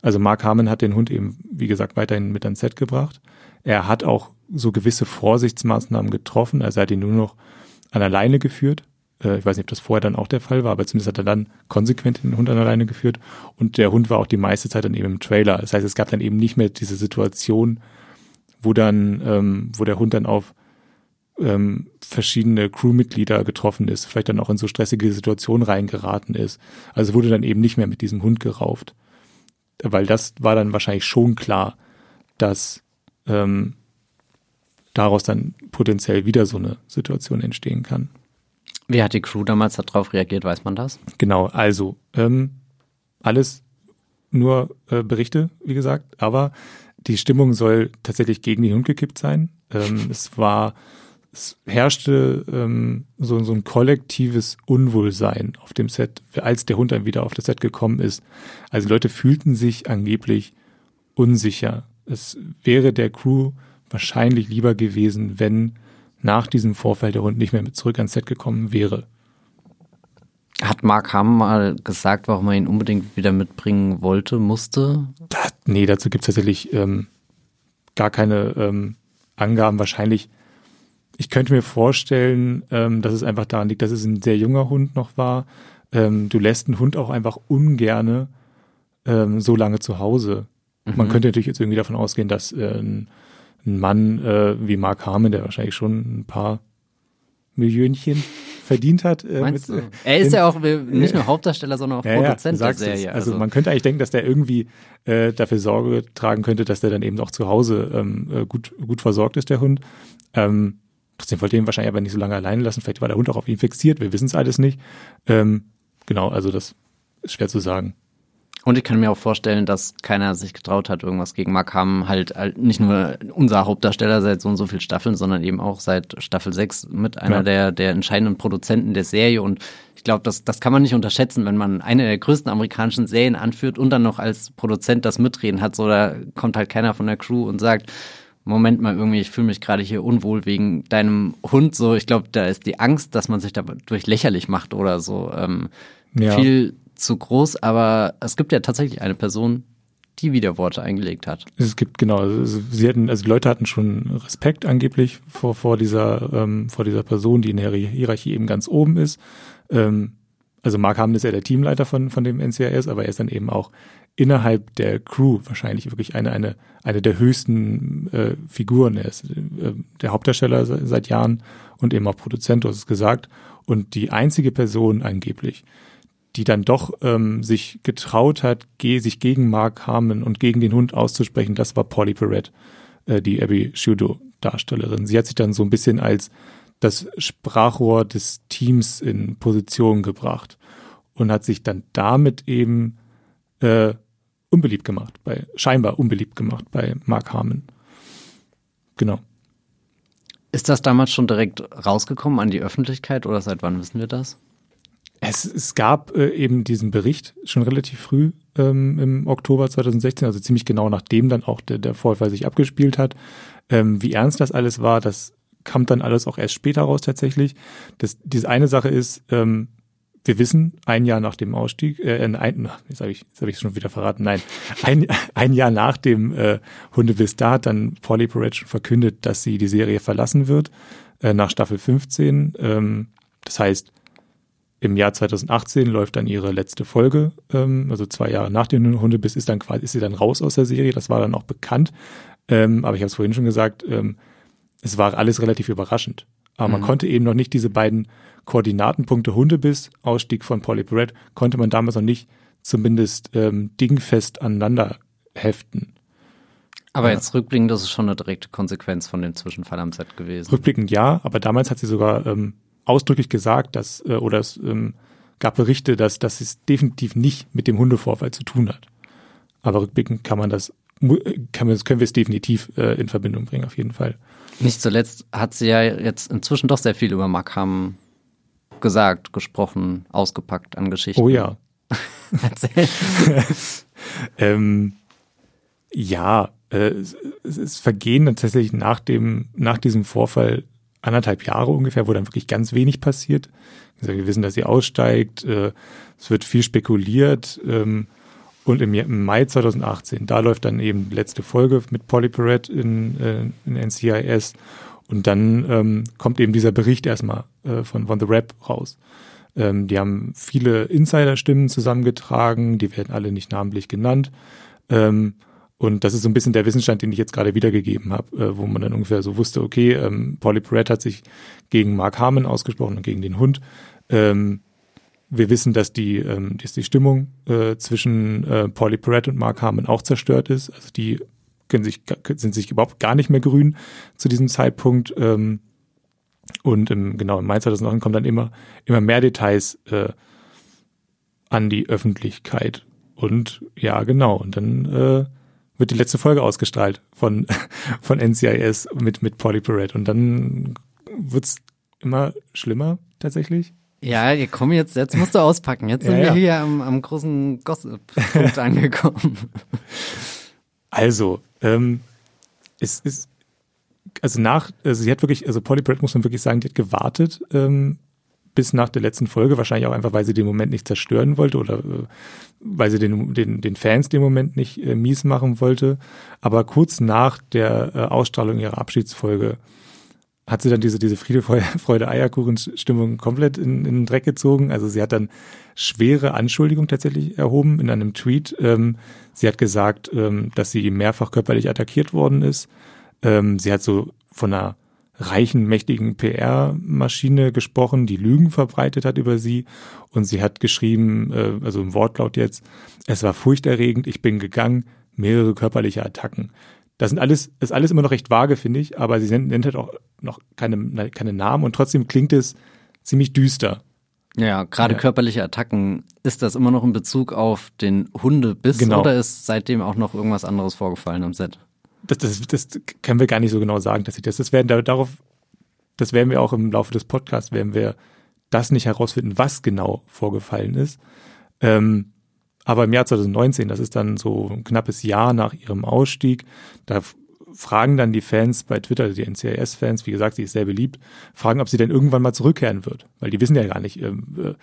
also Mark Harmon hat den Hund eben, wie gesagt, weiterhin mit ans Set gebracht. Er hat auch so gewisse Vorsichtsmaßnahmen getroffen. Also er hat ihn nur noch an der Leine geführt. Äh, ich weiß nicht, ob das vorher dann auch der Fall war, aber zumindest hat er dann konsequent den Hund an der Leine geführt. Und der Hund war auch die meiste Zeit dann eben im Trailer. Das heißt, es gab dann eben nicht mehr diese Situation, wo dann, ähm, wo der Hund dann auf ähm, verschiedene Crewmitglieder getroffen ist, vielleicht dann auch in so stressige Situationen reingeraten ist. Also wurde dann eben nicht mehr mit diesem Hund gerauft weil das war dann wahrscheinlich schon klar, dass ähm, daraus dann potenziell wieder so eine Situation entstehen kann. Wie hat die Crew damals darauf reagiert, weiß man das? Genau, also ähm, alles nur äh, Berichte, wie gesagt, aber die Stimmung soll tatsächlich gegen den Hund gekippt sein. Ähm, es war es herrschte ähm, so, so ein kollektives Unwohlsein auf dem Set, als der Hund dann wieder auf das Set gekommen ist. Also Leute fühlten sich angeblich unsicher. Es wäre der Crew wahrscheinlich lieber gewesen, wenn nach diesem Vorfall der Hund nicht mehr mit zurück ans Set gekommen wäre. Hat Mark Hamm mal gesagt, warum er ihn unbedingt wieder mitbringen wollte, musste? Da, nee, dazu gibt es tatsächlich ähm, gar keine ähm, Angaben. Wahrscheinlich, ich könnte mir vorstellen, ähm, dass es einfach daran liegt, dass es ein sehr junger Hund noch war. Ähm, du lässt einen Hund auch einfach ungerne ähm, so lange zu Hause. Mhm. Man könnte natürlich jetzt irgendwie davon ausgehen, dass äh, ein, ein, Mann äh, wie Mark Harmon, der wahrscheinlich schon ein paar Millionchen verdient hat. Äh, Meinst mit, du? Er ist ja auch nicht nur Hauptdarsteller, sondern auch ja, Produzent ja, der Serie. Also, also, man könnte eigentlich denken, dass der irgendwie äh, dafür Sorge tragen könnte, dass der dann eben auch zu Hause ähm, äh, gut, gut versorgt ist, der Hund. Ähm, trotzdem wollte ihn wahrscheinlich aber nicht so lange alleine lassen. Vielleicht war der Hund auch auf ihn fixiert, wir wissen es alles nicht. Ähm, genau, also das ist schwer zu sagen. Und ich kann mir auch vorstellen, dass keiner sich getraut hat, irgendwas gegen Mark Hamm, halt, halt nicht nur unser Hauptdarsteller seit so und so vielen Staffeln, sondern eben auch seit Staffel 6 mit einer ja. der, der entscheidenden Produzenten der Serie. Und ich glaube, das, das kann man nicht unterschätzen, wenn man eine der größten amerikanischen Serien anführt und dann noch als Produzent das Mitreden hat. So, da kommt halt keiner von der Crew und sagt, Moment mal, irgendwie, ich fühle mich gerade hier unwohl wegen deinem Hund. So, ich glaube, da ist die Angst, dass man sich dadurch lächerlich macht oder so. Ähm, ja. Viel zu groß, aber es gibt ja tatsächlich eine Person, die Widerworte eingelegt hat. Es gibt genau, also sie hatten, also die Leute hatten schon Respekt angeblich vor vor dieser ähm, vor dieser Person, die in der Hierarchie eben ganz oben ist. Ähm, also Mark Hammond ist ja der Teamleiter von von dem NCIS, aber er ist dann eben auch innerhalb der Crew wahrscheinlich wirklich eine eine eine der höchsten äh, Figuren. Er ist äh, der Hauptdarsteller seit Jahren und eben auch Produzent, du hast es gesagt. Und die einzige Person angeblich, die dann doch ähm, sich getraut hat, ge sich gegen Mark Harmon und gegen den Hund auszusprechen, das war Polly Perrette, äh, die Abby Shudo Darstellerin. Sie hat sich dann so ein bisschen als das Sprachrohr des Teams in Position gebracht und hat sich dann damit eben äh, unbeliebt gemacht, bei scheinbar unbeliebt gemacht bei Mark Harmon. Genau. Ist das damals schon direkt rausgekommen an die Öffentlichkeit oder seit wann wissen wir das? Es, es gab äh, eben diesen Bericht schon relativ früh ähm, im Oktober 2016, also ziemlich genau nachdem dann auch der, der Vorfall sich abgespielt hat. Ähm, wie ernst das alles war, das kam dann alles auch erst später raus tatsächlich. Das, diese eine Sache ist, ähm, wir wissen, ein Jahr nach dem Ausstieg, äh, ein, jetzt habe ich jetzt hab ich schon wieder verraten, nein, ein, ein Jahr nach dem äh, Hundebiss, da hat dann Polly schon verkündet, dass sie die Serie verlassen wird, äh, nach Staffel 15. Ähm, das heißt, im Jahr 2018 läuft dann ihre letzte Folge, ähm, also zwei Jahre nach dem Hundebiss ist dann quasi ist sie dann raus aus der Serie. Das war dann auch bekannt, ähm, aber ich habe es vorhin schon gesagt, ähm, es war alles relativ überraschend. Aber mhm. man konnte eben noch nicht diese beiden Koordinatenpunkte Hundebiss, Ausstieg von Polly Barrett, konnte man damals noch nicht zumindest ähm, dingfest aneinander heften. Aber ja. jetzt rückblickend, das ist schon eine direkte Konsequenz von dem Zwischenfall am Set gewesen. Rückblickend ja, aber damals hat sie sogar ähm, ausdrücklich gesagt, dass, äh, oder es ähm, gab Berichte, dass, dass es definitiv nicht mit dem Hundevorfall zu tun hat. Aber rückblickend kann man das, kann man, können wir es definitiv äh, in Verbindung bringen, auf jeden Fall. Nicht zuletzt hat sie ja jetzt inzwischen doch sehr viel über Markham gesagt, gesprochen, ausgepackt an Geschichten. Oh ja. Erzähl. ähm, ja, äh, es, es vergehen tatsächlich nach dem, nach diesem Vorfall anderthalb Jahre ungefähr, wo dann wirklich ganz wenig passiert. Wir wissen, dass sie aussteigt, äh, es wird viel spekuliert ähm, und im, Mai 2018, da läuft dann eben die letzte Folge mit Polly Perrette in, äh, in NCIS und dann ähm, kommt eben dieser Bericht erstmal äh, von, von The Rap raus. Ähm, die haben viele Insider-Stimmen zusammengetragen, die werden alle nicht namentlich genannt. Ähm, und das ist so ein bisschen der Wissensstand, den ich jetzt gerade wiedergegeben habe, äh, wo man dann ungefähr so wusste, okay, ähm, Polly Perrette hat sich gegen Mark Harmon ausgesprochen und gegen den Hund. Ähm, wir wissen, dass die, ähm, dass die Stimmung äh, zwischen äh, Polly Perrette und Mark Harmon auch zerstört ist. Also die können sich, sind sich überhaupt gar nicht mehr grün zu diesem Zeitpunkt. Ähm, und im, genau, im Mai 2009 kommen dann immer, immer mehr Details äh, an die Öffentlichkeit. Und ja, genau. Und dann äh, wird die letzte Folge ausgestrahlt von, von NCIS mit, mit Polly Perrette. Und dann wird's immer schlimmer tatsächlich. Ja, ihr komm jetzt, jetzt musst du auspacken. Jetzt sind ja, wir hier am, am großen Gossip-Punkt angekommen. Also, ähm, es ist, also nach, also sie hat wirklich, also Polly Brett muss man wirklich sagen, die hat gewartet, ähm, bis nach der letzten Folge, wahrscheinlich auch einfach, weil sie den Moment nicht zerstören wollte oder äh, weil sie den, den, den Fans den Moment nicht äh, mies machen wollte. Aber kurz nach der äh, Ausstrahlung ihrer Abschiedsfolge hat sie dann diese, diese Friede, Freude, Eierkuchen-Stimmung komplett in, in den Dreck gezogen. Also sie hat dann schwere Anschuldigungen tatsächlich erhoben in einem Tweet. Ähm, sie hat gesagt, ähm, dass sie mehrfach körperlich attackiert worden ist. Ähm, sie hat so von einer reichen, mächtigen PR-Maschine gesprochen, die Lügen verbreitet hat über sie. Und sie hat geschrieben, äh, also im Wortlaut jetzt, es war furchterregend, ich bin gegangen, mehrere körperliche Attacken. Das sind alles, ist alles immer noch recht vage, finde ich, aber sie nennt, halt auch noch keine, keine Namen und trotzdem klingt es ziemlich düster. Ja, gerade ja. körperliche Attacken, ist das immer noch in Bezug auf den Hundebiss genau. oder ist seitdem auch noch irgendwas anderes vorgefallen am Set? das, das, das können wir gar nicht so genau sagen, dass sie das, das werden darauf, das werden wir auch im Laufe des Podcasts, werden wir das nicht herausfinden, was genau vorgefallen ist. Ähm, aber im Jahr 2019, das ist dann so ein knappes Jahr nach ihrem Ausstieg, da fragen dann die Fans bei Twitter, die NCIS-Fans, wie gesagt, sie ist sehr beliebt, fragen, ob sie denn irgendwann mal zurückkehren wird. Weil die wissen ja gar nicht, ähm, äh,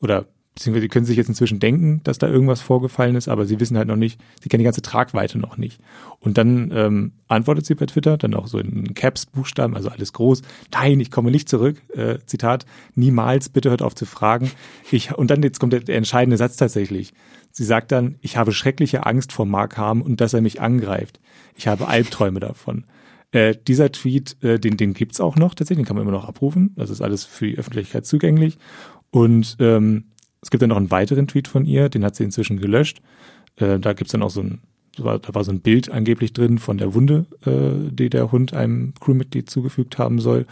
oder beziehungsweise sie können sich jetzt inzwischen denken, dass da irgendwas vorgefallen ist, aber sie wissen halt noch nicht, sie kennen die ganze Tragweite noch nicht. Und dann ähm, antwortet sie bei Twitter, dann auch so in Caps-Buchstaben, also alles groß, nein, ich komme nicht zurück, äh, Zitat, niemals, bitte hört auf zu fragen. Ich, und dann jetzt kommt der, der entscheidende Satz tatsächlich. Sie sagt dann, ich habe schreckliche Angst vor Mark Harm und dass er mich angreift. Ich habe Albträume davon. Äh, dieser Tweet, äh, den, den gibt's auch noch tatsächlich, den kann man immer noch abrufen. Das ist alles für die Öffentlichkeit zugänglich. Und ähm, es gibt dann noch einen weiteren Tweet von ihr, den hat sie inzwischen gelöscht. Äh, da gibt's dann auch so ein, da war so ein Bild angeblich drin von der Wunde, äh, die der Hund einem Crewmitglied zugefügt haben soll.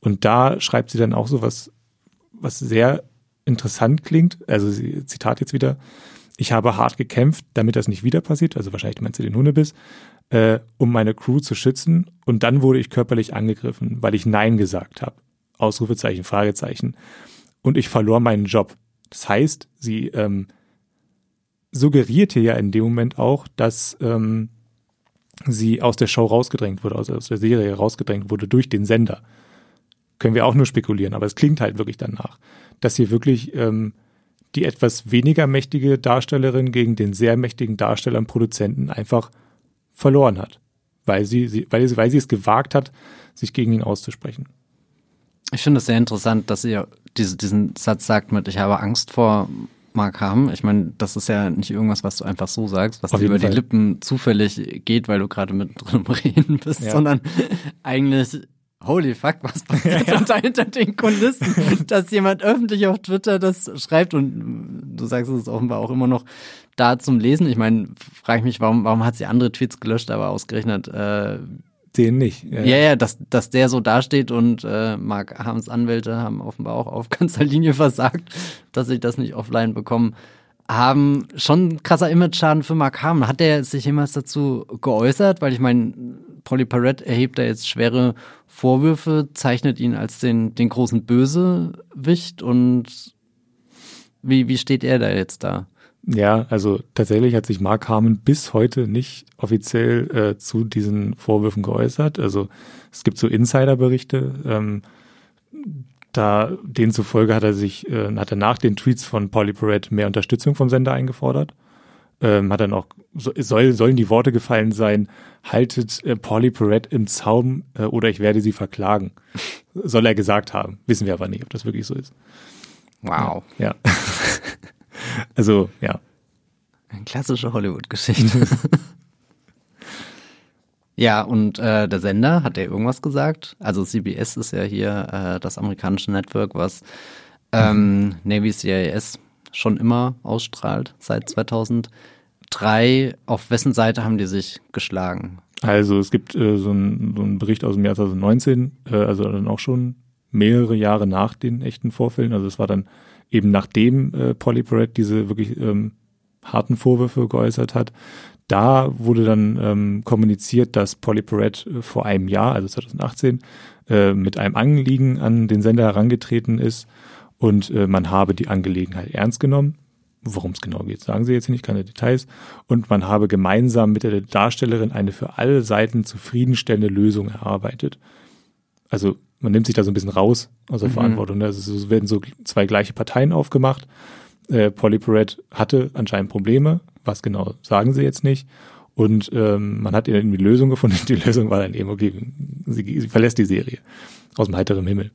Und da schreibt sie dann auch so was, was sehr interessant klingt. Also sie, Zitat jetzt wieder. Ich habe hart gekämpft, damit das nicht wieder passiert. Also wahrscheinlich meinst du den Hundebiss, äh, um meine Crew zu schützen. Und dann wurde ich körperlich angegriffen, weil ich Nein gesagt habe. Ausrufezeichen, Fragezeichen. Und ich verlor meinen Job. Das heißt, sie ähm, suggeriert hier ja in dem Moment auch, dass ähm, sie aus der Show rausgedrängt wurde, also aus der Serie rausgedrängt wurde durch den Sender. Können wir auch nur spekulieren, aber es klingt halt wirklich danach, dass hier wirklich ähm, die etwas weniger mächtige Darstellerin gegen den sehr mächtigen Darsteller und Produzenten einfach verloren hat, weil sie, sie, weil, sie, weil sie es gewagt hat, sich gegen ihn auszusprechen. Ich finde es sehr interessant, dass ihr diese, diesen Satz sagt mit, ich habe Angst vor Mark Ham. Ich meine, das ist ja nicht irgendwas, was du einfach so sagst, was dir über Fall. die Lippen zufällig geht, weil du gerade mit drin reden bist, ja. sondern eigentlich holy fuck, was passiert ja, ja. hinter den Kulissen, dass jemand öffentlich auf Twitter das schreibt und du sagst es ist offenbar auch immer noch da zum Lesen. Ich meine, frage ich mich, warum, warum hat sie andere Tweets gelöscht, aber ausgerechnet äh, den nicht. Ja, ja, ja dass, dass der so dasteht und äh, Mark Harms Anwälte haben offenbar auch auf ganzer Linie versagt, dass sie das nicht offline bekommen haben. Schon krasser Image-Schaden für Mark Harm. Hat der sich jemals dazu geäußert? Weil ich meine, Polly Parrott erhebt da jetzt schwere Vorwürfe, zeichnet ihn als den, den großen Bösewicht und wie, wie steht er da jetzt da? Ja, also tatsächlich hat sich Mark Harmon bis heute nicht offiziell äh, zu diesen Vorwürfen geäußert. Also es gibt so Insiderberichte. Ähm, da denen zufolge hat er sich, äh, hat er nach den Tweets von Polly Perret mehr Unterstützung vom Sender eingefordert. Ähm, hat dann auch, so, soll, sollen die Worte gefallen sein, haltet äh, Polly Perret im Zaum äh, oder ich werde sie verklagen. soll er gesagt haben. Wissen wir aber nicht, ob das wirklich so ist. Wow. Ja. ja. Also, ja. Eine klassische Hollywood-Geschichte. ja, und äh, der Sender, hat der irgendwas gesagt? Also CBS ist ja hier äh, das amerikanische Network, was ähm, Navy CIS schon immer ausstrahlt, seit 2003. Auf wessen Seite haben die sich geschlagen? Also es gibt äh, so, ein, so einen Bericht aus dem Jahr 2019, äh, also dann auch schon mehrere Jahre nach den echten Vorfällen. Also es war dann eben nachdem äh, Polly Perret diese wirklich ähm, harten Vorwürfe geäußert hat, da wurde dann ähm, kommuniziert, dass Polly Perret äh, vor einem Jahr, also 2018, äh, mit einem Anliegen an den Sender herangetreten ist und äh, man habe die Angelegenheit ernst genommen. Worum es genau geht, sagen sie jetzt nicht, keine Details. Und man habe gemeinsam mit der Darstellerin eine für alle Seiten zufriedenstellende Lösung erarbeitet. Also man nimmt sich da so ein bisschen raus aus der Mhm. Verantwortung. ne? Also es werden so zwei gleiche Parteien aufgemacht. Äh, Polly Perrette hatte anscheinend Probleme. Was genau sagen sie jetzt nicht. Und ähm, man hat irgendwie eine Lösung gefunden. Die Lösung war dann eben, okay, sie, sie verlässt die Serie aus dem heiteren Himmel.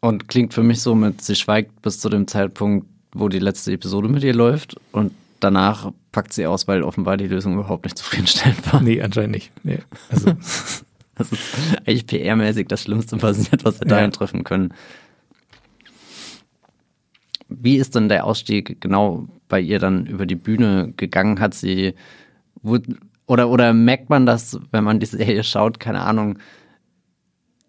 Und klingt für mich so mit, sie schweigt bis zu dem Zeitpunkt, wo die letzte Episode mit ihr läuft und danach packt sie aus, weil offenbar die Lösung überhaupt nicht zufriedenstellend war. Nee, anscheinend nicht. Nee. Also, Das ist eigentlich PR-mäßig das Schlimmste passiert, was wir Ja. dahin treffen können. Wie ist denn der Ausstieg genau bei ihr dann über die Bühne gegangen? Hat sie, oder, oder merkt man das, wenn man die Serie schaut, keine Ahnung,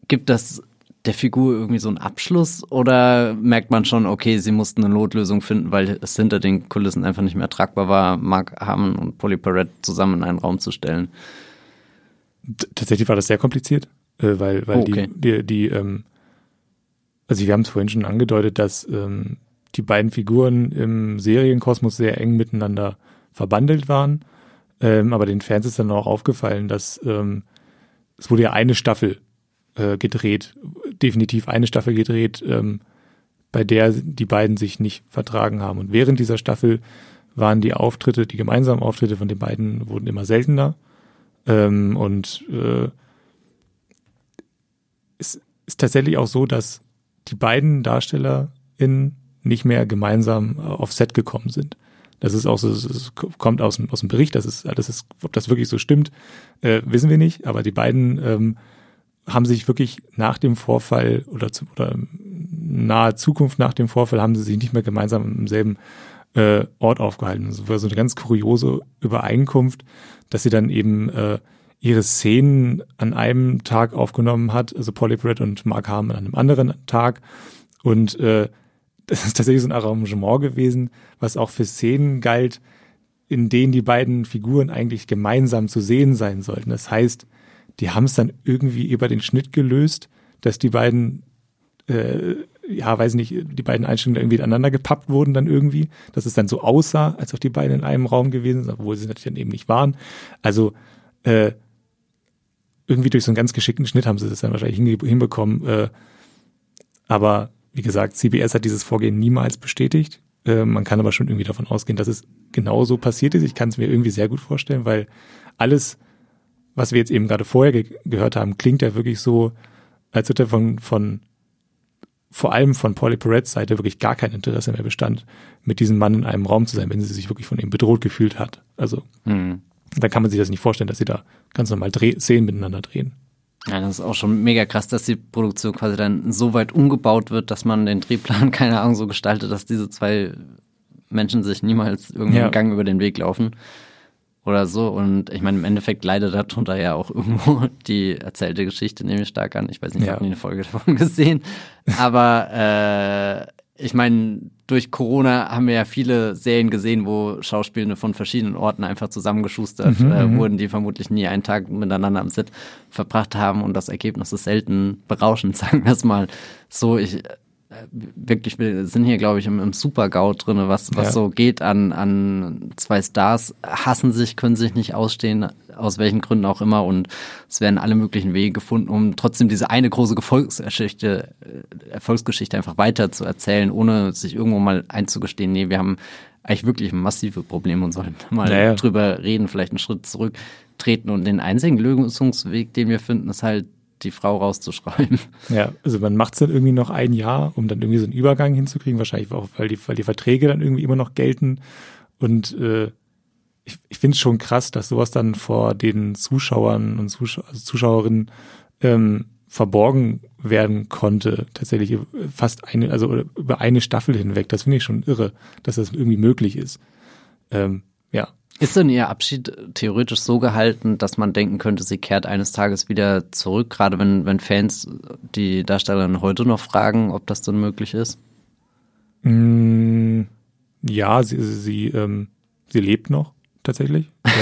gibt das der Figur irgendwie so einen Abschluss oder merkt man schon, okay, sie mussten eine Notlösung finden, weil es hinter den Kulissen einfach nicht mehr tragbar war, Mark Harmon und Polly Perrette zusammen in einen Raum zu stellen? Tatsächlich war das sehr kompliziert, äh, weil, weil Oh, okay. die, die, die ähm, also wir haben es vorhin schon angedeutet, dass ähm, die beiden Figuren im Serienkosmos sehr eng miteinander verbandelt waren. Ähm, aber den Fans ist dann auch aufgefallen, dass ähm, es wurde ja eine Staffel äh, gedreht, definitiv eine Staffel gedreht, ähm, bei der die beiden sich nicht vertragen haben. Und während dieser Staffel waren die Auftritte, die gemeinsamen Auftritte von den beiden wurden immer seltener. Ähm, und äh, es ist tatsächlich auch so, dass die beiden DarstellerInnen nicht mehr gemeinsam äh, auf Set gekommen sind. Das ist auch so, es kommt aus, dem- aus dem Bericht, das ist, das ist, ob das wirklich so stimmt, äh, wissen wir nicht, aber die beiden ähm, haben sich wirklich nach dem Vorfall oder, zu, oder nahe Zukunft nach dem Vorfall haben sie sich nicht mehr gemeinsam im selben äh, Ort aufgehalten. Das war so eine ganz kuriose Übereinkunft, dass sie dann eben äh, ihre Szenen an einem Tag aufgenommen hat, also Polly Brett und Mark Harmon an einem anderen Tag. Und äh, das ist tatsächlich so ein Arrangement gewesen, was auch für Szenen galt, in denen die beiden Figuren eigentlich gemeinsam zu sehen sein sollten. Das heißt, die haben es dann irgendwie über den Schnitt gelöst, dass die beiden, äh, ja, weiß nicht, die beiden Einstellungen irgendwie aneinander gepappt wurden dann irgendwie, dass es dann so aussah, als ob die beiden in einem Raum gewesen sind, obwohl sie natürlich dann eben nicht waren. Also äh, irgendwie durch so einen ganz geschickten Schnitt haben sie das dann wahrscheinlich hinbekommen. Äh, aber wie gesagt, CBS hat dieses Vorgehen niemals bestätigt. Äh, man kann aber schon irgendwie davon ausgehen, dass es genauso passiert ist. Ich kann es mir irgendwie sehr gut vorstellen, weil alles, was wir jetzt eben gerade vorher ge gehört haben, klingt ja wirklich so, als hätte von, von vor allem von Polly Perettes Seite wirklich gar kein Interesse mehr bestand, mit diesem Mann in einem Raum zu sein, wenn sie sich wirklich von ihm bedroht gefühlt hat. Also Hm. da kann man sich das nicht vorstellen, dass sie da ganz normal Dreh Szenen miteinander drehen. Ja, das ist auch schon mega krass, dass die Produktion quasi dann so weit umgebaut wird, dass man den Drehplan, keine Ahnung, so gestaltet, dass diese zwei Menschen sich niemals irgendeinen Ja. Gang über den Weg laufen. Oder so. Und ich meine, im Endeffekt leidet darunter ja auch irgendwo die erzählte Geschichte, nehme ich stark an. Ich weiß nicht, ich Ja. habe nie eine Folge davon gesehen. Aber äh, ich meine, durch Corona haben wir ja viele Serien gesehen, wo Schauspielende von verschiedenen Orten einfach zusammengeschustert äh, wurden, die vermutlich nie einen Tag miteinander am Set verbracht haben und das Ergebnis ist selten berauschend, sagen wir es mal so. Ich wirklich, wir sind hier, glaube ich, im, im Super-GAU drin, was, was Ja. so geht an, an zwei Stars, hassen sich, können sich nicht ausstehen, aus welchen Gründen auch immer und es werden alle möglichen Wege gefunden, um trotzdem diese eine große Erfolgsgeschichte, äh, Erfolgsgeschichte einfach weiter zu erzählen, ohne sich irgendwo mal einzugestehen, nee, wir haben eigentlich wirklich massive Probleme und sollten mal Naja. drüber reden, vielleicht einen Schritt zurücktreten und den einzigen Lösungsweg, den wir finden, ist halt die Frau rauszuschreiben. Ja, also man macht es dann irgendwie noch ein Jahr, um dann irgendwie so einen Übergang hinzukriegen, wahrscheinlich auch, weil die, weil die Verträge dann irgendwie immer noch gelten. Und äh, ich, ich finde es schon krass, dass sowas dann vor den Zuschauern und Zuschau also Zuschauerinnen ähm, verborgen werden konnte, tatsächlich fast eine, also über eine Staffel hinweg. Das finde ich schon irre, dass das irgendwie möglich ist. Ähm, ja. Ist denn Ihr Abschied theoretisch so gehalten, dass man denken könnte, sie kehrt eines Tages wieder zurück, gerade wenn, wenn Fans die Darstellerin heute noch fragen, ob das dann möglich ist? Mm, ja, sie, sie, ähm, sie lebt noch tatsächlich.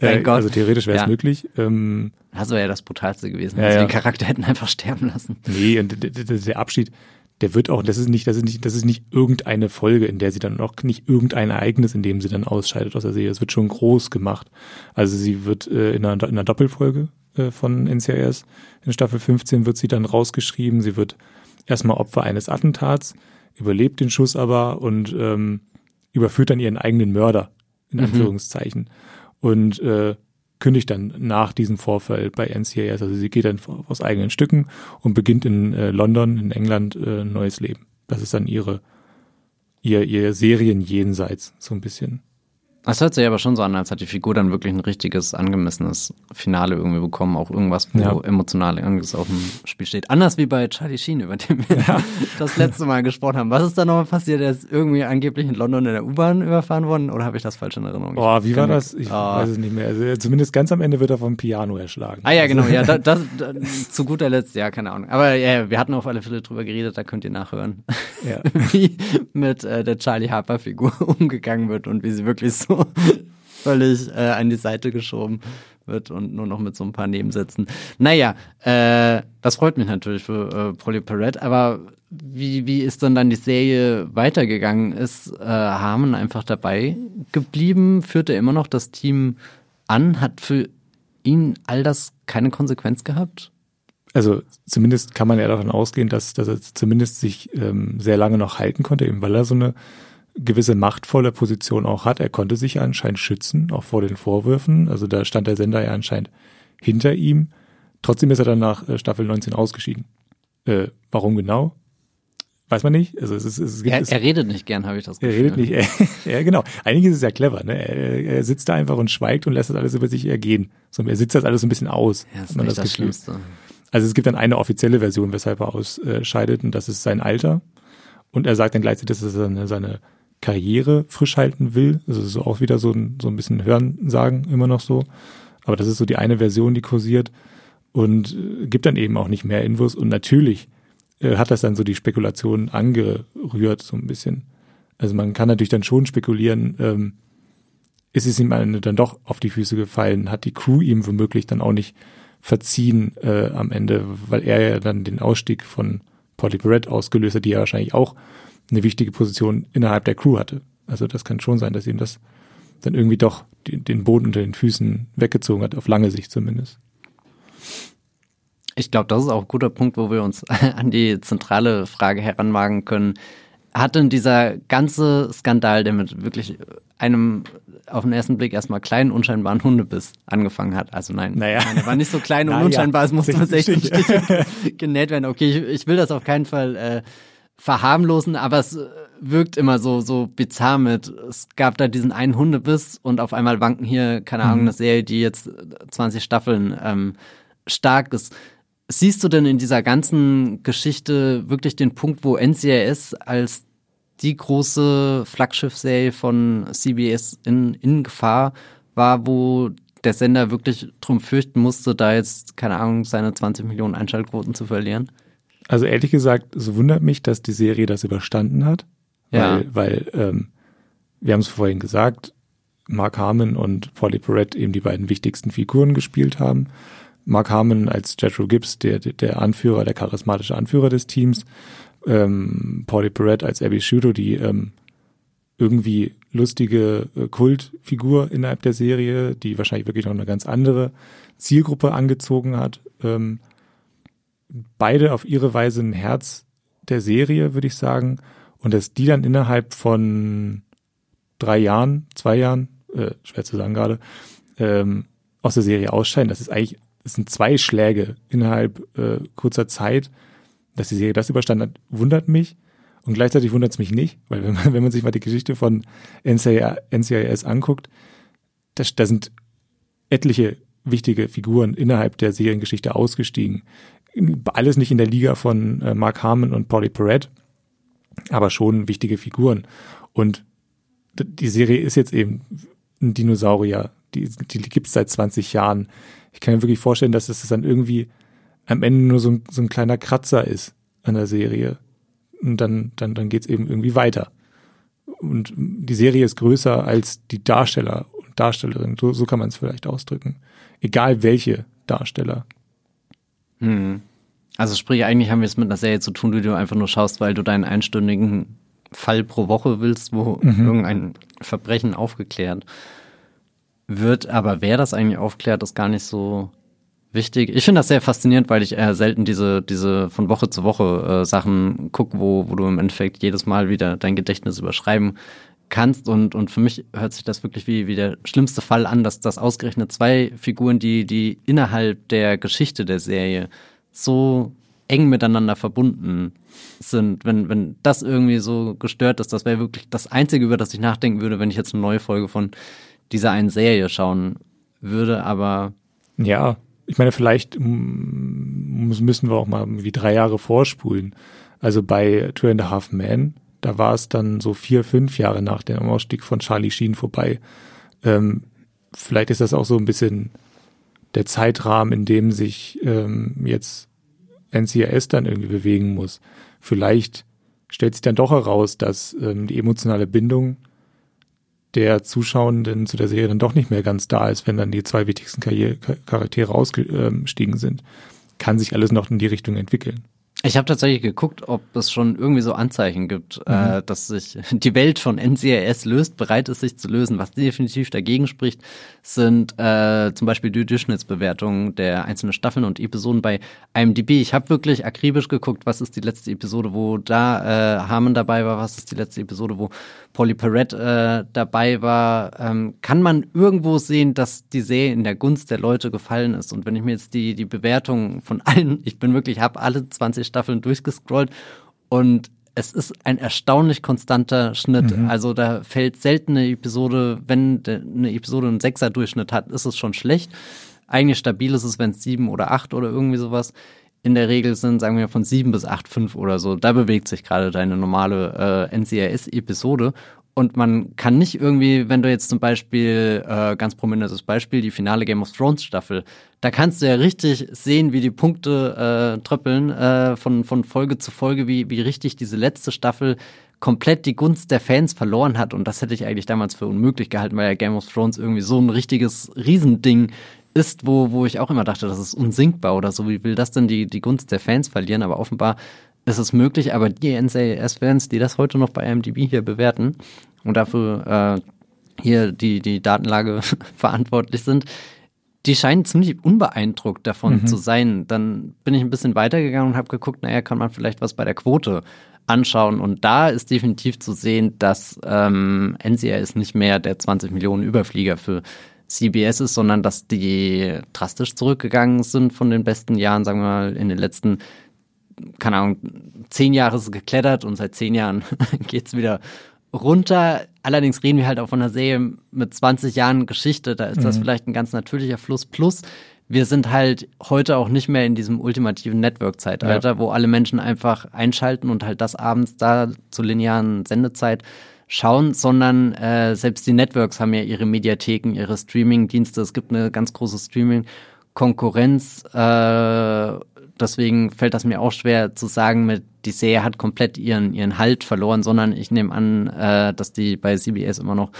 Äh, äh, also theoretisch wäre es Ja. möglich. Ähm, Das wäre ja das Brutalste gewesen, Ja, wenn sie ja. den Charakter hätten einfach sterben lassen. nee, und der Abschied, der wird auch, das ist nicht, das ist nicht, das ist nicht irgendeine Folge, in der sie dann auch nicht irgendein Ereignis, in dem sie dann ausscheidet aus der Serie. Es wird schon groß gemacht. Also sie wird äh, in, einer, in einer Doppelfolge äh, von NCIS. In Staffel 15 wird sie dann rausgeschrieben. Sie wird erstmal Opfer eines Attentats, überlebt den Schuss aber und ähm, überführt dann ihren eigenen Mörder, in mhm. Anführungszeichen. Mhm. Und äh, kündigt dann nach diesem Vorfall bei NCIS. Also sie geht dann aus eigenen Stücken und beginnt in äh, London, in England, äh, ein neues Leben. Das ist dann ihre, ihr, ihr Serien jenseits, so ein bisschen. Es hört sich aber schon so an, als hat die Figur dann wirklich ein richtiges, angemessenes Finale irgendwie bekommen. Auch irgendwas, wo ja. emotional irgendwas auf dem Spiel steht. Anders wie bei Charlie Sheen, über den wir ja. das letzte Mal gesprochen haben. Was ist da nochmal passiert? Er ist irgendwie angeblich in London in der U-Bahn überfahren worden oder habe ich das falsch in Erinnerung? Boah, wie war das? Ich oh. weiß es nicht mehr. Also, zumindest ganz am Ende wird er vom Piano erschlagen. Ah ja, genau. Ja, das, das, das, zu guter Letzt, ja, keine Ahnung. Aber ja, wir hatten auf alle Fälle drüber geredet, da könnt ihr nachhören, ja. wie mit äh, der Charlie Harper-Figur umgegangen wird und wie sie wirklich so völlig äh, an die Seite geschoben wird und nur noch mit so ein paar Nebensätzen. Naja, äh, das freut mich natürlich für äh, Polly Perrette, aber wie, wie ist denn dann die Serie weitergegangen? Ist äh, Harmon einfach dabei geblieben? Führt er immer noch das Team an? Hat für ihn all das keine Konsequenz gehabt? Also zumindest kann man ja davon ausgehen, dass, dass er zumindest sich ähm, sehr lange noch halten konnte, eben weil er so eine gewisse machtvolle Position auch hat. Er konnte sich anscheinend schützen, auch vor den Vorwürfen. Also da stand der Sender ja anscheinend hinter ihm. Trotzdem ist er dann nach äh, Staffel 19 ausgeschieden. Äh, warum genau? Weiß man nicht. Also es ist, es gibt, er, er redet nicht gern, habe ich das Gefühl. Er redet nicht. Er, ja, genau. Eigentlich ist es ja clever. Ne? Er, er, sitzt da einfach und schweigt und lässt das alles über sich ergehen. So, er sitzt das alles so ein bisschen aus. Ja, das ist man das, das Schlimmste. Also es gibt dann eine offizielle Version, weshalb er ausscheidet und das ist sein Alter. Und er sagt dann gleichzeitig, dass es seine, seine Karriere frisch halten will. Also so auch wieder so ein, so ein bisschen Hören sagen immer noch so. Aber das ist so die eine Version, die kursiert und äh, gibt dann eben auch nicht mehr Infos. Und natürlich äh, hat das dann so die Spekulation angerührt, so ein bisschen. Also man kann natürlich dann schon spekulieren, ähm, ist es ihm dann doch auf die Füße gefallen, hat die Crew ihm womöglich dann auch nicht verziehen äh, am Ende, weil er ja dann den Ausstieg von Polly Barrett ausgelöst hat, die ja wahrscheinlich auch eine wichtige Position innerhalb der Crew hatte. Also das kann schon sein, dass ihm das dann irgendwie doch den Boden unter den Füßen weggezogen hat, auf lange Sicht zumindest. Ich glaube, das ist auch ein guter Punkt, wo wir uns an die zentrale Frage heranwagen können. Hat denn dieser ganze Skandal, der mit wirklich einem auf den ersten Blick erstmal kleinen, unscheinbaren Hundebiss angefangen hat. Also nein, naja. nein er war nicht so klein und naja. unscheinbar, es musste mit 16 Stiche genäht werden. Okay, ich, ich, will das auf keinen Fall äh, verharmlosen, aber es äh, wirkt immer so, so bizarr mit. Es gab da diesen einen Hundebiss und auf einmal wanken hier, keine Ahnung, mhm. eine Serie, die jetzt 20 Staffeln ähm, stark ist. Siehst du denn in dieser ganzen Geschichte wirklich den Punkt, wo NCIS als die große Flaggschiff-Serie von CBS in, in Gefahr war, wo der Sender wirklich drum fürchten musste, da jetzt, keine Ahnung, seine 20 Millionen Einschaltquoten zu verlieren? Also ehrlich gesagt, es wundert mich, dass die Serie das überstanden hat. Ja. Weil, weil ähm, wir haben es vorhin gesagt, Mark Harmon und Polly Perrette eben die beiden wichtigsten Figuren gespielt haben. Mark Harmon als Jethro Gibbs, der, der Anführer, der charismatische Anführer des Teams. Ähm, Polly Perrette als Abby Shudo, die ähm, irgendwie lustige äh, Kultfigur innerhalb der Serie, die wahrscheinlich wirklich noch eine ganz andere Zielgruppe angezogen hat. Ähm, beide auf ihre Weise ein Herz der Serie, würde ich sagen. Und dass die dann innerhalb von drei Jahren, zwei Jahren, äh, schwer zu sagen gerade, ähm, aus der Serie ausscheiden, das ist eigentlich, das sind zwei Schläge innerhalb äh, kurzer Zeit, dass die Serie das überstanden hat, wundert mich. Und gleichzeitig wundert es mich nicht, weil wenn man, wenn man sich mal die Geschichte von NCIS anguckt, da, da sind etliche wichtige Figuren innerhalb der Seriengeschichte ausgestiegen alles nicht in der Liga von äh, Mark Harmon und Polly Perrette, aber schon wichtige Figuren. Und die Serie ist jetzt eben ein Dinosaurier. Die, die gibt es seit 20 Jahren. Ich kann mir wirklich vorstellen, dass es dann irgendwie am Ende nur so ein, so ein kleiner Kratzer ist an der Serie. Und dann, dann, dann geht es eben irgendwie weiter. Und die Serie ist größer als die Darsteller und Darstellerinnen. So, so kann man es vielleicht ausdrücken. Egal welche Darsteller. Hm. Also sprich, eigentlich haben wir es mit einer Serie zu tun, die du einfach nur schaust, weil du deinen einstündigen Fall pro Woche willst, wo mhm. irgendein Verbrechen aufgeklärt wird. Aber wer das eigentlich aufklärt, ist gar nicht so wichtig. Ich finde das sehr faszinierend, weil ich eher selten diese, diese von Woche zu Woche äh, Sachen gucke, wo, wo du im Endeffekt jedes Mal wieder dein Gedächtnis überschreiben kannst. Und, und für mich hört sich das wirklich wie, wie der schlimmste Fall an, dass das ausgerechnet zwei Figuren, die, die innerhalb der Geschichte der Serie so eng miteinander verbunden sind. Wenn, wenn das irgendwie so gestört ist, das wäre wirklich das Einzige, über das ich nachdenken würde, wenn ich jetzt eine neue Folge von dieser einen Serie schauen würde. Aber ja, ich meine, vielleicht müssen wir auch mal wie drei Jahre vorspulen. Also bei Two and a Half Men, da war es dann so vier, fünf Jahre nach dem Ausstieg von Charlie Sheen vorbei. Ähm, vielleicht ist das auch so ein bisschen der Zeitrahmen, in dem sich ähm, jetzt NCIS dann irgendwie bewegen muss. Vielleicht stellt sich dann doch heraus, dass ähm, die emotionale Bindung der Zuschauenden zu der Serie dann doch nicht mehr ganz da ist, wenn dann die zwei wichtigsten Karriere Charaktere ausgestiegen sind. Kann sich alles noch in die Richtung entwickeln. Ich habe tatsächlich geguckt, ob es schon irgendwie so Anzeichen gibt, mhm. äh, dass sich die Welt von NCIS löst, bereit ist, sich zu lösen. Was definitiv dagegen spricht, sind äh, zum Beispiel die Durchschnittsbewertungen der einzelnen Staffeln und Episoden bei IMDb. Ich habe wirklich akribisch geguckt, was ist die letzte Episode, wo da äh, Harmon dabei war, was ist die letzte Episode, wo Polly Perrette äh, dabei war. Ähm, kann man irgendwo sehen, dass die Serie in der Gunst der Leute gefallen ist? Und wenn ich mir jetzt die, die Bewertungen von allen, ich bin wirklich, habe alle 20 Staffeln durchgescrollt und es ist ein erstaunlich konstanter Schnitt. Mhm. Also da fällt selten eine Episode, wenn eine Episode einen Sechser-Durchschnitt hat, ist es schon schlecht. Eigentlich stabil ist es, wenn es sieben oder acht oder irgendwie sowas in der Regel sind, sagen wir von sieben bis acht, fünf oder so. Da bewegt sich gerade deine normale äh, NCIS-Episode. Und man kann nicht irgendwie, wenn du jetzt zum Beispiel, äh, ganz prominentes Beispiel, die finale Game of Thrones Staffel, da kannst du ja richtig sehen, wie die Punkte äh, tröppeln äh, von, von Folge zu Folge, wie, wie richtig diese letzte Staffel komplett die Gunst der Fans verloren hat. Und das hätte ich eigentlich damals für unmöglich gehalten, weil ja Game of Thrones irgendwie so ein richtiges Riesending ist, wo, wo ich auch immer dachte, das ist unsinkbar oder so. Wie will das denn die, die Gunst der Fans verlieren? Aber offenbar ist es möglich. Aber die NCIS-Fans, die das heute noch bei IMDb hier bewerten und dafür äh, hier die, die Datenlage verantwortlich sind, die scheinen ziemlich unbeeindruckt davon mhm. zu sein. Dann bin ich ein bisschen weitergegangen und habe geguckt, naja, kann man vielleicht was bei der Quote anschauen. Und da ist definitiv zu sehen, dass ähm, NCIS nicht mehr der 20 Millionen Überflieger für CBS ist, sondern dass die drastisch zurückgegangen sind von den besten Jahren, sagen wir mal, in den letzten, keine Ahnung, zehn Jahre ist es geklettert und seit zehn Jahren geht's wieder runter. Allerdings reden wir halt auch von einer Serie mit 20 Jahren Geschichte, da ist mhm. das vielleicht ein ganz natürlicher Fluss. Plus, wir sind halt heute auch nicht mehr in diesem ultimativen Network-Zeitalter, ja. wo alle Menschen einfach einschalten und halt das abends da zur linearen Sendezeit schauen, sondern äh, selbst die Networks haben ja ihre Mediatheken, ihre Streaming-Dienste. Es gibt eine ganz große Streaming-Konkurrenz. Äh, deswegen fällt das mir auch schwer zu sagen, mit die Serie hat komplett ihren, ihren Halt verloren, sondern ich nehme an, äh, dass die bei CBS immer noch,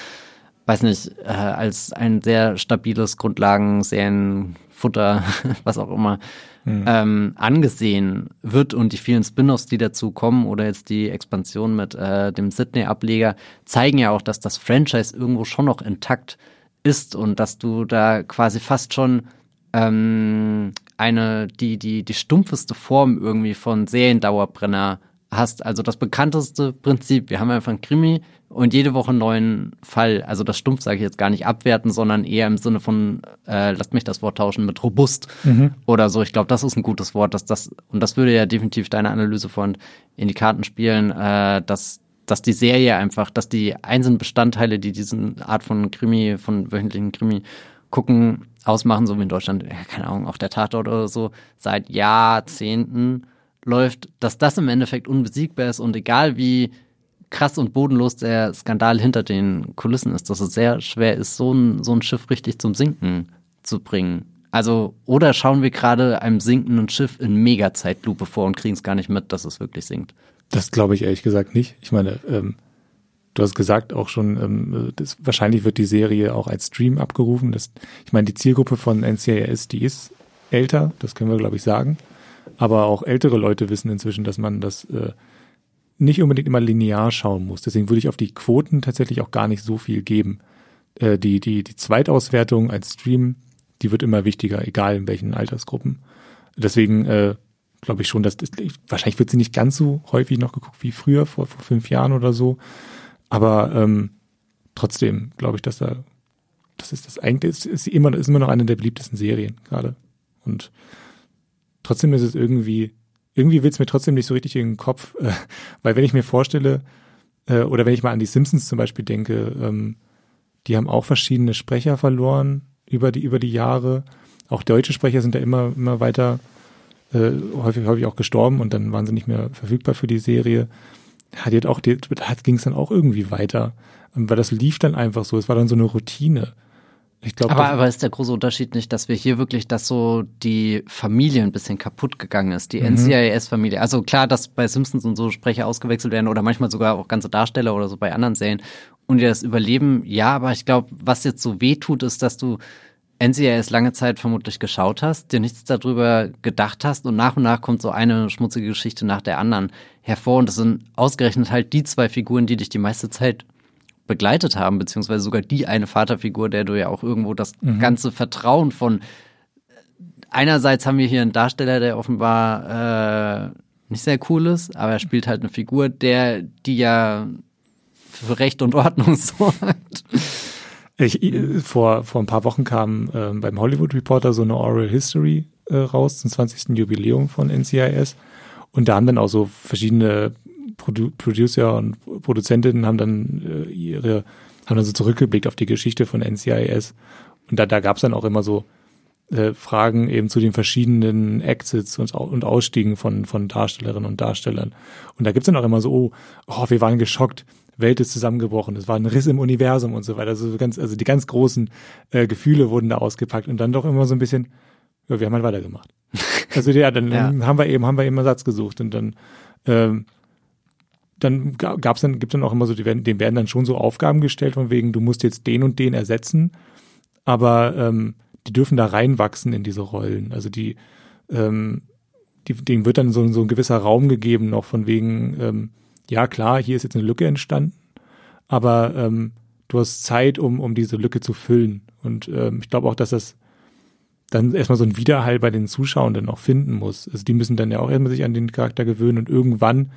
weiß nicht, äh, als ein sehr stabiles Grundlagen-Serienfutter, was auch immer, mhm. ähm, angesehen wird und die vielen Spin-offs, die dazu kommen oder jetzt die Expansion mit äh, dem Sydney-Ableger, zeigen ja auch, dass das Franchise irgendwo schon noch intakt ist und dass du da quasi fast schon ähm, eine, die, die, die stumpfeste Form irgendwie von Seriendauerbrenner hast. Also das bekannteste Prinzip, wir haben einfach einen Krimi, und jede Woche einen neuen Fall. Also das Stumpf sage ich jetzt gar nicht abwerten, sondern eher im Sinne von, äh, lasst mich das Wort tauschen mit robust mhm. oder so. Ich glaube, das ist ein gutes Wort, dass das, und das würde ja definitiv deine Analyse von in die Karten spielen, äh, dass dass die Serie einfach, dass die einzelnen Bestandteile, die diesen Art von Krimi, von wöchentlichen Krimi gucken, ausmachen, so wie in Deutschland, ja, keine Ahnung, auch der Tatort oder so, seit Jahrzehnten läuft, dass das im Endeffekt unbesiegbar ist und egal wie krass und bodenlos der Skandal hinter den Kulissen ist, dass es sehr schwer ist, so ein, so ein Schiff richtig zum Sinken zu bringen. Also, oder schauen wir gerade einem sinkenden Schiff in Mega-Zeitlupe vor und kriegen es gar nicht mit, dass es wirklich sinkt? Das glaube ich ehrlich gesagt nicht. Ich meine, ähm, du hast gesagt auch schon, ähm, das, wahrscheinlich wird die Serie auch als Stream abgerufen. Das, ich meine, die Zielgruppe von NCIS, die ist älter, das können wir, glaube ich, sagen. Aber auch ältere Leute wissen inzwischen, dass man das äh, nicht unbedingt immer linear schauen muss. Deswegen würde ich auf die Quoten tatsächlich auch gar nicht so viel geben. Äh, die, die, die Zweitauswertung als Stream, die wird immer wichtiger, egal in welchen Altersgruppen. Deswegen äh, glaube ich schon, dass das, wahrscheinlich wird sie nicht ganz so häufig noch geguckt wie früher, vor, vor fünf Jahren oder so. Aber ähm, trotzdem glaube ich, dass da, das ist das eigentlich, ist, ist immer, ist immer noch eine der beliebtesten Serien gerade. Und trotzdem ist es irgendwie, irgendwie will es mir trotzdem nicht so richtig in den Kopf, äh, weil wenn ich mir vorstelle, äh, oder wenn ich mal an die Simpsons zum Beispiel denke, ähm, die haben auch verschiedene Sprecher verloren über die, über die Jahre. Auch deutsche Sprecher sind da immer, immer weiter äh, häufig, häufig auch gestorben und dann waren sie nicht mehr verfügbar für die Serie. Hat jetzt auch, da ging es dann auch irgendwie weiter. Weil das lief dann einfach so. Es war dann so eine Routine. Ich glaub, aber, aber ist der große Unterschied nicht, dass wir hier wirklich, dass so die Familie ein bisschen kaputt gegangen ist, die mhm. NCIS-Familie. Also klar, dass bei Simpsons und so Sprecher ausgewechselt werden oder manchmal sogar auch ganze Darsteller oder so bei anderen Serien und die das überleben. Ja, aber ich glaube, was jetzt so weh tut, ist, dass du NCIS lange Zeit vermutlich geschaut hast, dir nichts darüber gedacht hast und nach und nach kommt so eine schmutzige Geschichte nach der anderen hervor und das sind ausgerechnet halt die zwei Figuren, die dich die meiste Zeit begleitet haben, beziehungsweise sogar die eine Vaterfigur, der du ja auch irgendwo das mhm. ganze Vertrauen von einerseits haben wir hier einen Darsteller, der offenbar äh, nicht sehr cool ist, aber er spielt halt eine Figur, der die ja für Recht und Ordnung sorgt. Ich, äh, vor, vor ein paar Wochen kam äh, beim Hollywood Reporter so eine Oral History äh, raus zum 20. Jubiläum von NCIS. Und da haben dann auch so verschiedene Produ Producer und Produzentinnen haben dann äh, ihre, haben dann so zurückgeblickt auf die Geschichte von NCIS. Und da, da gab es dann auch immer so äh, Fragen eben zu den verschiedenen Exits und, und Ausstiegen von, von Darstellerinnen und Darstellern. Und da gibt's dann auch immer so, oh, oh, wir waren geschockt Welt ist zusammengebrochen, es war ein Riss im Universum und so weiter. Also ganz, also die ganz großen äh, Gefühle wurden da ausgepackt und dann doch immer so ein bisschen, ja, wir haben halt weitergemacht. Also ja, dann ja. haben wir eben, haben wir eben Ersatz gesucht und dann ähm, dann gab's dann, gibt dann auch immer so, die werden, denen werden dann schon so Aufgaben gestellt, von wegen, du musst jetzt den und den ersetzen, aber ähm, die dürfen da reinwachsen in diese Rollen. Also die, ähm, die, denen wird dann so, so ein gewisser Raum gegeben, noch von wegen, ähm, ja klar, hier ist jetzt eine Lücke entstanden, aber ähm, du hast Zeit, um, um diese Lücke zu füllen. Und ähm, ich glaube auch, dass das dann erstmal so ein Widerhall bei den Zuschauern dann auch finden muss. Also die müssen dann ja auch erstmal sich an den Charakter gewöhnen und irgendwann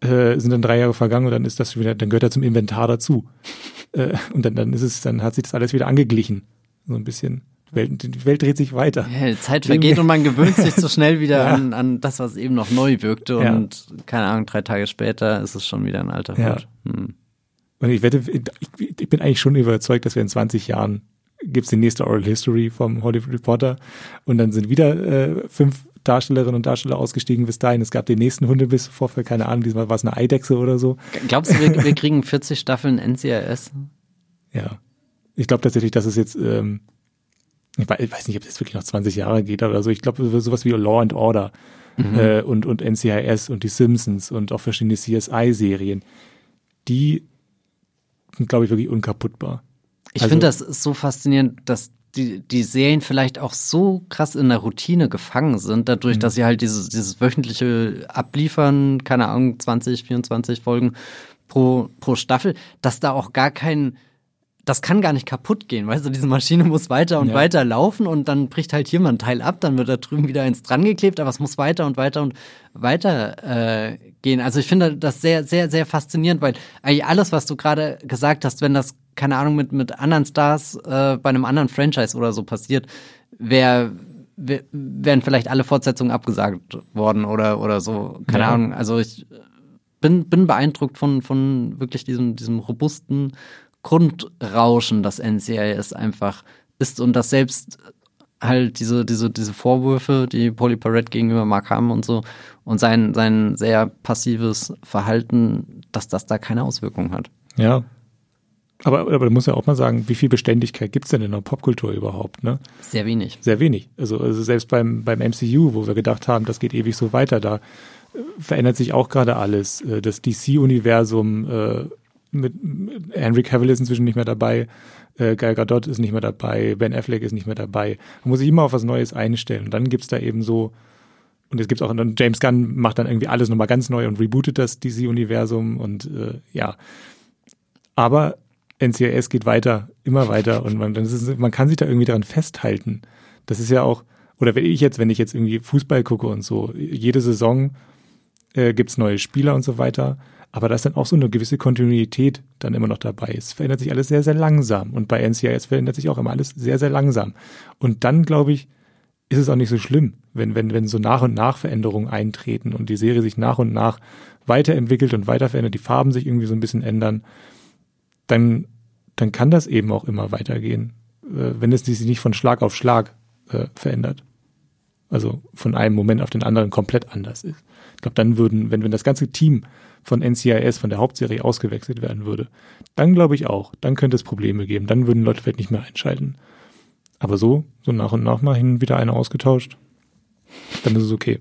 äh, sind dann drei Jahre vergangen und dann ist das wieder, dann gehört er zum Inventar dazu. äh, und dann, dann ist es, dann hat sich das alles wieder angeglichen. So ein bisschen. Welt, die Welt dreht sich weiter. Ja, die Zeit vergeht und man gewöhnt sich so schnell wieder ja. an, an das, was eben noch neu wirkte. Ja. Und keine Ahnung, drei Tage später ist es schon wieder ein alter Hut. Hm. Und ich wette, ich, ich, bin eigentlich schon überzeugt, dass wir in 20 Jahren gibt's die nächste Oral History vom Hollywood Reporter und dann sind wieder äh, fünf Darstellerinnen und Darsteller ausgestiegen bis dahin. Es gab den nächsten Hundebissvorfall, keine Ahnung, diesmal war es eine Eidechse oder so. Glaubst du, wir, wir kriegen 40 Staffeln NCIS? Ja. Ich glaube tatsächlich, dass es jetzt ähm, ich weiß nicht, ob das wirklich noch 20 Jahre geht oder so. Ich glaube, sowas wie Law and Order mhm. äh, und, und NCIS und die Simpsons und auch verschiedene CSI-Serien, die sind, glaube ich, wirklich unkaputtbar. Ich also, finde das so faszinierend, dass die, die Serien vielleicht auch so krass in der Routine gefangen sind, dadurch, mhm. dass sie halt dieses, dieses wöchentliche abliefern, keine Ahnung, 20, 24 Folgen pro, pro Staffel, dass da auch gar kein das kann gar nicht kaputt gehen, weißt du, diese Maschine muss weiter und ja. weiter laufen und dann bricht halt hier mal ein Teil ab, dann wird da drüben wieder eins dran geklebt, aber es muss weiter und weiter und weiter äh, gehen. Also ich finde das sehr, sehr, sehr faszinierend, weil eigentlich alles, was du gerade gesagt hast, wenn das, keine Ahnung, mit, mit anderen Stars äh, bei einem anderen Franchise oder so passiert, wäre wären vielleicht alle Fortsetzungen abgesagt worden oder, oder so. Keine ja. Ahnung. Also ich bin, bin beeindruckt von, von wirklich diesem, diesem robusten Grundrauschen, das NCIS einfach ist und das selbst halt diese, diese, diese Vorwürfe, die Polly Parrott gegenüber Mark haben und so und sein, sein sehr passives Verhalten, dass das da keine Auswirkungen hat. Ja. Aber, aber du musst ja auch mal sagen, wie viel Beständigkeit gibt's denn in der Popkultur überhaupt, ne? Sehr wenig. Sehr wenig. Also, also selbst beim, beim MCU, wo wir gedacht haben, das geht ewig so weiter, da äh, verändert sich auch gerade alles. Äh, das DC-Universum äh, mit Henry Cavill ist inzwischen nicht mehr dabei, äh, Gal Gadot ist nicht mehr dabei, Ben Affleck ist nicht mehr dabei. Man muss sich immer auf was Neues einstellen. Und dann gibt's da eben so, und jetzt gibt's auch, dann James Gunn macht dann irgendwie alles nochmal ganz neu und rebootet das DC-Universum und äh, ja. Aber NCIS geht weiter, immer weiter und man, ist, man kann sich da irgendwie daran festhalten. Das ist ja auch, oder wenn ich jetzt, wenn ich jetzt irgendwie Fußball gucke und so, jede Saison äh, gibt's neue Spieler und so weiter, aber da ist dann auch so eine gewisse Kontinuität dann immer noch dabei. Es verändert sich alles sehr, sehr langsam und bei NCIS verändert sich auch immer alles sehr, sehr langsam. Und dann, glaube ich, ist es auch nicht so schlimm, wenn, wenn, wenn so nach und nach Veränderungen eintreten und die Serie sich nach und nach weiterentwickelt und weiter verändert, die Farben sich irgendwie so ein bisschen ändern dann, dann kann das eben auch immer weitergehen, äh, wenn es sich nicht von Schlag auf Schlag äh, verändert. Also von einem Moment auf den anderen komplett anders ist. Ich glaube, dann würden, wenn, wenn das ganze Team von NCIS, von der Hauptserie ausgewechselt werden würde, dann glaube ich auch, dann könnte es Probleme geben. Dann würden Leute vielleicht nicht mehr einschalten. Aber so, so nach und nach mal hin wieder einer ausgetauscht, dann ist es okay.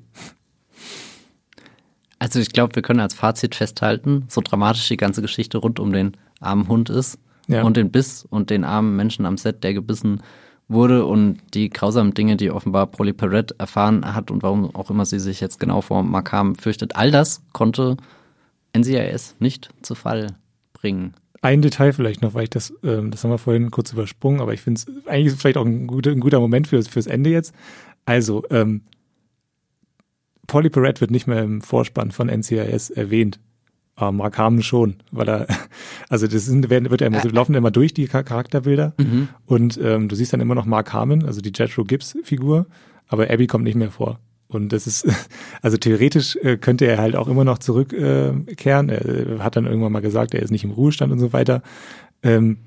Also ich glaube, wir können als Fazit festhalten, so dramatisch die ganze Geschichte rund um den armen Hund ist ja. und den Biss und den armen Menschen am Set, der gebissen wurde und die grausamen Dinge, die offenbar Polly Perrette erfahren hat und warum auch immer sie sich jetzt genau vor Markham fürchtet. All das konnte NCIS nicht zu Fall bringen. Ein Detail vielleicht noch, weil ich das, ähm, das haben wir vorhin kurz übersprungen, aber ich finde es eigentlich ist vielleicht auch ein guter, ein guter Moment fürs, fürs Ende jetzt. Also, ähm, Polly Perrette wird nicht mehr im Vorspann von NCIS erwähnt. Aber Mark Harmon schon, weil er, also das sind, werden, wird er immer, so laufen immer durch die Charakterbilder mhm. und ähm, du siehst dann immer noch Mark Harmon, also die Jethro Gibbs Figur, aber Abby kommt nicht mehr vor. Und das ist, also theoretisch äh, könnte er halt auch immer noch zurückkehren. Äh, er hat dann irgendwann mal gesagt, er ist nicht im Ruhestand und so weiter. Ähm,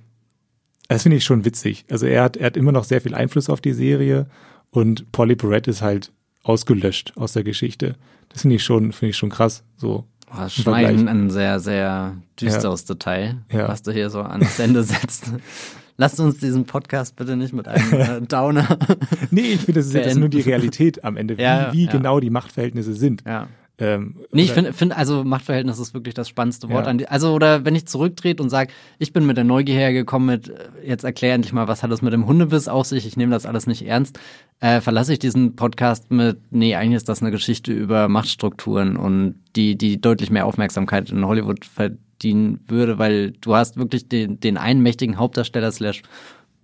das finde ich schon witzig. Also er hat, er hat immer noch sehr viel Einfluss auf die Serie und Polly Perrette ist halt ausgelöscht aus der Geschichte. Das finde ich schon, finde ich schon krass. So. Oh, schon ein, ein sehr, sehr düsteres ja. Detail, ja. was du hier so ans Ende setzt. Lasst uns diesen Podcast bitte nicht mit einem äh, Downer. nee, ich finde, das ist jetzt nur die Realität am Ende, wie, ja, wie genau die Machtverhältnisse sind. Ja. Ähm, nee, ich finde, find, also Machtverhältnis ist wirklich das spannendste Wort ja. an die. Also, oder wenn ich zurücktrete und sage, ich bin mit der Neugier hergekommen mit, äh, jetzt erklär endlich mal, was hat es mit dem Hundebiss auf sich, ich nehme das alles nicht ernst, äh, verlasse ich diesen Podcast mit, nee, eigentlich ist das eine Geschichte über Machtstrukturen und die, die deutlich mehr Aufmerksamkeit in Hollywood verdienen würde, weil du hast wirklich den, den einen mächtigen Hauptdarsteller slash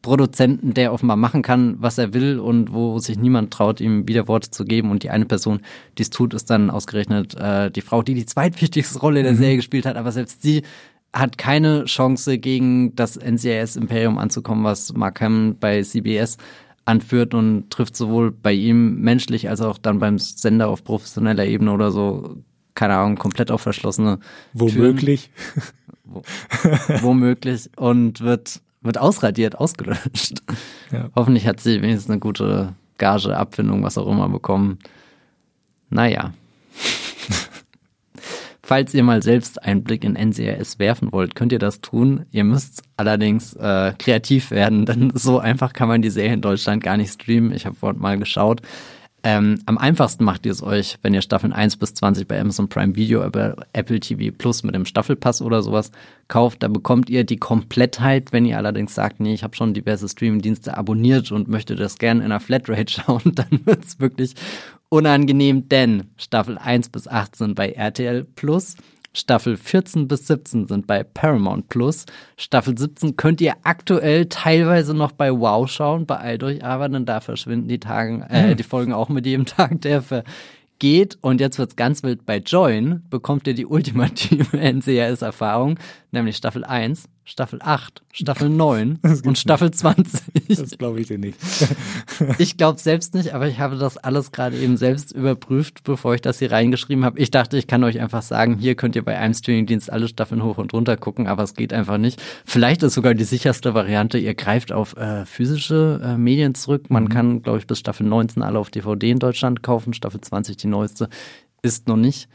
Produzenten, der offenbar machen kann, was er will und wo sich niemand traut, ihm Widerworte zu geben. Und die eine Person, die es tut, ist dann ausgerechnet äh, die Frau, die die zweitwichtigste Rolle der mhm. Serie gespielt hat. Aber selbst sie hat keine Chance, gegen das NCIS-Imperium anzukommen, was Mark Hammond bei CBS anführt und trifft sowohl bei ihm menschlich als auch dann beim Sender auf professioneller Ebene oder so, keine Ahnung, komplett auf verschlossene Womöglich. Wo, womöglich und wird wird ausradiert, ausgelöscht. Ja. Hoffentlich hat sie wenigstens eine gute Gage, Abfindung, was auch immer bekommen. Naja. Falls ihr mal selbst einen Blick in NCRS werfen wollt, könnt ihr das tun. Ihr müsst allerdings äh, kreativ werden, denn so einfach kann man die Serie in Deutschland gar nicht streamen. Ich habe vorhin mal geschaut. Ähm, am einfachsten macht ihr es euch, wenn ihr Staffeln 1 bis 20 bei Amazon Prime Video über Apple TV Plus mit dem Staffelpass oder sowas kauft. Da bekommt ihr die Komplettheit. Wenn ihr allerdings sagt, nee, ich habe schon diverse Streaming-Dienste abonniert und möchte das gerne in einer Flatrate schauen, dann wird es wirklich unangenehm, denn Staffel 1 bis 18 bei RTL Plus Staffel 14 bis 17 sind bei Paramount Plus. Staffel 17 könnt ihr aktuell teilweise noch bei Wow schauen. Beeilt euch aber, denn da verschwinden die Tagen, äh, hm. die Folgen auch mit jedem Tag, der vergeht. Und jetzt wird's ganz wild bei Join. Bekommt ihr die ultimative NCIS-Erfahrung, nämlich Staffel 1 Staffel 8, Staffel 9 und Staffel 20. Das glaube ich dir nicht. ich glaube selbst nicht, aber ich habe das alles gerade eben selbst überprüft, bevor ich das hier reingeschrieben habe. Ich dachte, ich kann euch einfach sagen, hier könnt ihr bei einem Streamingdienst alle Staffeln hoch und runter gucken, aber es geht einfach nicht. Vielleicht ist sogar die sicherste Variante, ihr greift auf äh, physische äh, Medien zurück. Man mhm. kann, glaube ich, bis Staffel 19 alle auf DVD in Deutschland kaufen. Staffel 20, die neueste, ist noch nicht